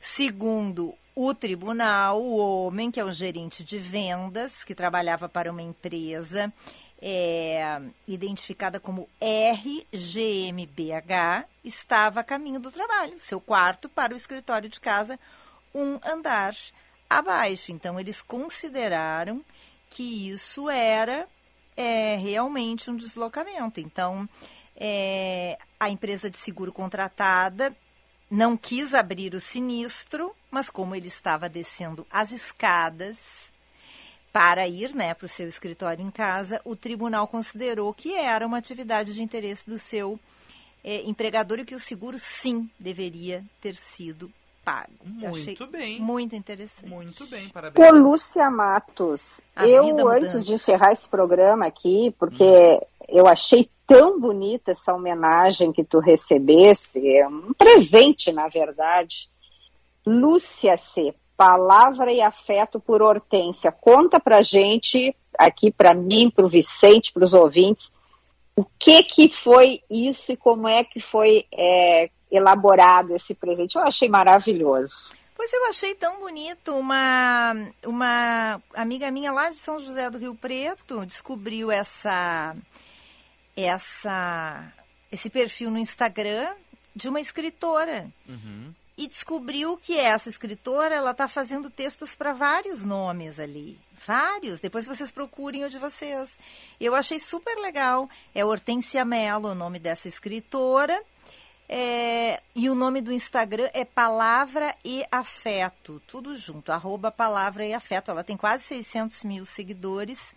Segundo o tribunal, o homem, que é o gerente de vendas, que trabalhava para uma empresa é, identificada como RGMBH, estava a caminho do trabalho, seu quarto para o escritório de casa, um andar abaixo. Então, eles consideraram que isso era é, realmente um deslocamento. Então, é, a empresa de seguro contratada não quis abrir o sinistro, mas como ele estava descendo as escadas para ir né, para o seu escritório em casa, o tribunal considerou que era uma atividade de interesse do seu eh, empregador e que o seguro sim deveria ter sido pago. Muito bem. Muito interessante. Muito bem, Ô, parabéns. Lúcia Matos, A eu, mudando. antes de encerrar esse programa aqui, porque eu achei tão bonita essa homenagem que tu recebesse, é um presente, na verdade. Lúcia C., Palavra e Afeto por Hortência. Conta pra gente, aqui para mim, para o Vicente, para os ouvintes, o que que foi isso e como é que foi é, elaborado esse presente. Eu achei maravilhoso. Pois eu achei tão bonito. Uma, uma amiga minha lá de São José do Rio Preto descobriu essa, essa, esse perfil no Instagram de uma escritora. Uhum. E descobriu que essa escritora ela está fazendo textos para vários nomes ali. Vários. Depois vocês procurem o de vocês. Eu achei super legal. É Hortência Mello o nome dessa escritora. É, e o nome do Instagram é Palavra e Afeto, tudo junto, arroba Palavra e Afeto. Ela tem quase 600 mil seguidores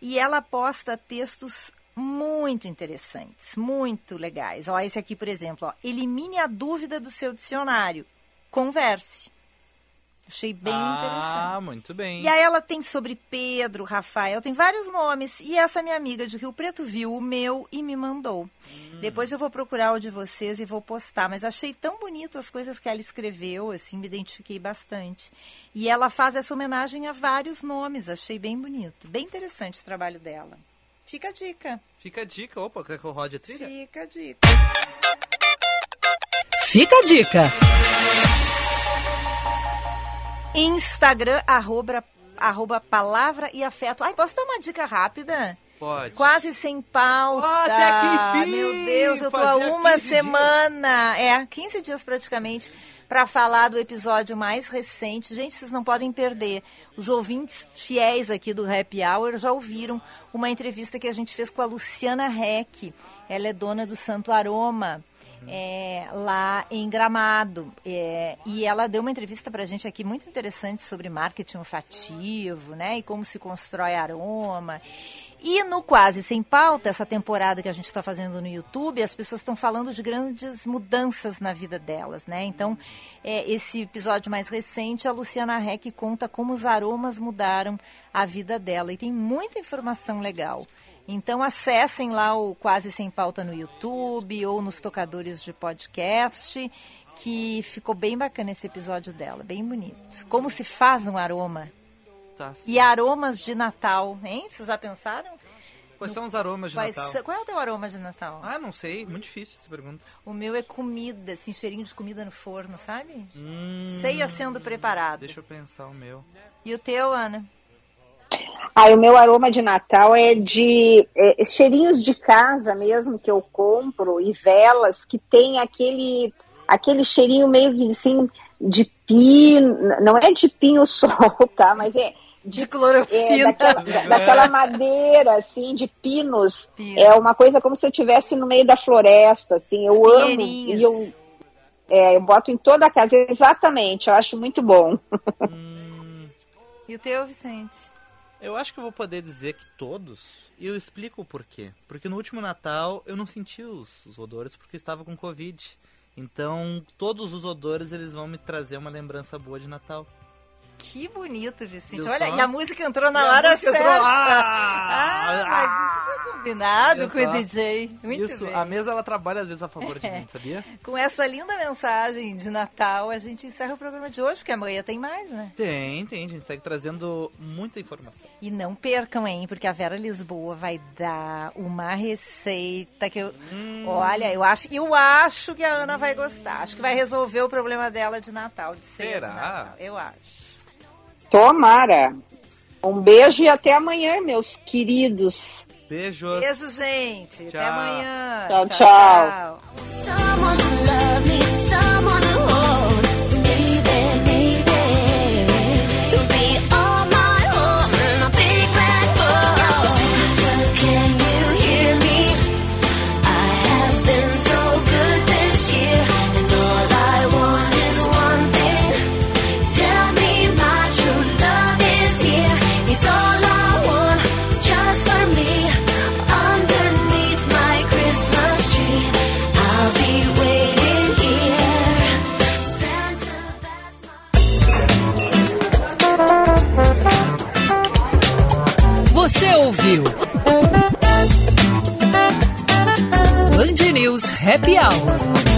e ela posta textos muito interessantes, muito legais. Ó, esse aqui, por exemplo, ó, elimine a dúvida do seu dicionário, converse. Achei bem ah, interessante. muito bem. E aí ela tem sobre Pedro, Rafael, tem vários nomes. E essa minha amiga de Rio Preto viu o meu e me mandou. Hum. Depois eu vou procurar o de vocês e vou postar. Mas achei tão bonito as coisas que ela escreveu, assim, me identifiquei bastante. E ela faz essa homenagem a vários nomes, achei bem bonito. Bem interessante o trabalho dela. Fica a dica. Fica a dica. Opa, quer que eu rode a trilha? Fica a dica. Fica a dica. Instagram, arroba, arroba palavra e afeto. Ai, posso dar uma dica rápida? Pode. Quase sem pauta. Ah, até que enfim, Meu Deus, eu tô há uma 15 semana, é, 15 dias praticamente, para falar do episódio mais recente. Gente, vocês não podem perder. Os ouvintes fiéis aqui do Happy Hour já ouviram uma entrevista que a gente fez com a Luciana Reck. Ela é dona do Santo Aroma. É, lá em Gramado. É, e ela deu uma entrevista para a gente aqui muito interessante sobre marketing olfativo, né? E como se constrói aroma. E no Quase Sem Pauta, essa temporada que a gente está fazendo no YouTube, as pessoas estão falando de grandes mudanças na vida delas, né? Então, é, esse episódio mais recente, a Luciana Reck conta como os aromas mudaram a vida dela. E tem muita informação legal. Então, acessem lá o Quase Sem Pauta no YouTube ou nos tocadores de podcast, que ficou bem bacana esse episódio dela, bem bonito. Como se faz um aroma? Tá. E aromas de Natal, hein? Vocês já pensaram? Quais são os aromas de Quais Natal? Qual é o teu aroma de Natal? Ah, não sei. Muito difícil essa pergunta. O meu é comida, assim, cheirinho de comida no forno, sabe? Hum, Ceia sendo preparada. Deixa eu pensar o meu. E o teu, Ana? Aí o meu aroma de Natal é de é, cheirinhos de casa mesmo que eu compro e velas que tem aquele aquele cheirinho meio que assim de pino, não é de pinho sol, tá? Mas é de clorofila. É, daquela, da- daquela madeira assim de pinos. Pino. É uma coisa como se eu estivesse no meio da floresta, assim. Eu amo e eu é, eu boto em toda a casa exatamente. Eu acho muito bom. E o teu, Vicente? Eu acho que eu vou poder dizer que todos, e eu explico o porquê. Porque no último Natal eu não senti os, os odores porque eu estava com Covid. Então, todos os odores eles vão me trazer uma lembrança boa de Natal. Que bonito, Vicente. Viu Olha, só? e a música entrou na E hora certa. entrou- Ah, Ah! mas isso foi combinado com o só? DJ. Muito Isso, bem. a mesa ela trabalha às vezes a favor de É. mim, sabia? Com essa linda mensagem de Natal, a gente encerra o programa de hoje, porque amanhã tem mais, né? Tem, tem, a gente segue trazendo muita informação. E não percam, hein? Porque a Vera Lisboa vai dar uma receita que eu. Hum. Olha, eu acho, eu acho que a Ana vai gostar. Acho que vai resolver o problema dela de Natal, de de Será? Natal. Eu acho. Tomara. Um beijo e até amanhã, meus queridos. Beijos. Beijo, gente. Até Tchau. amanhã. Tchau, tchau. Someone to Ouviu? Band News Happy Hour.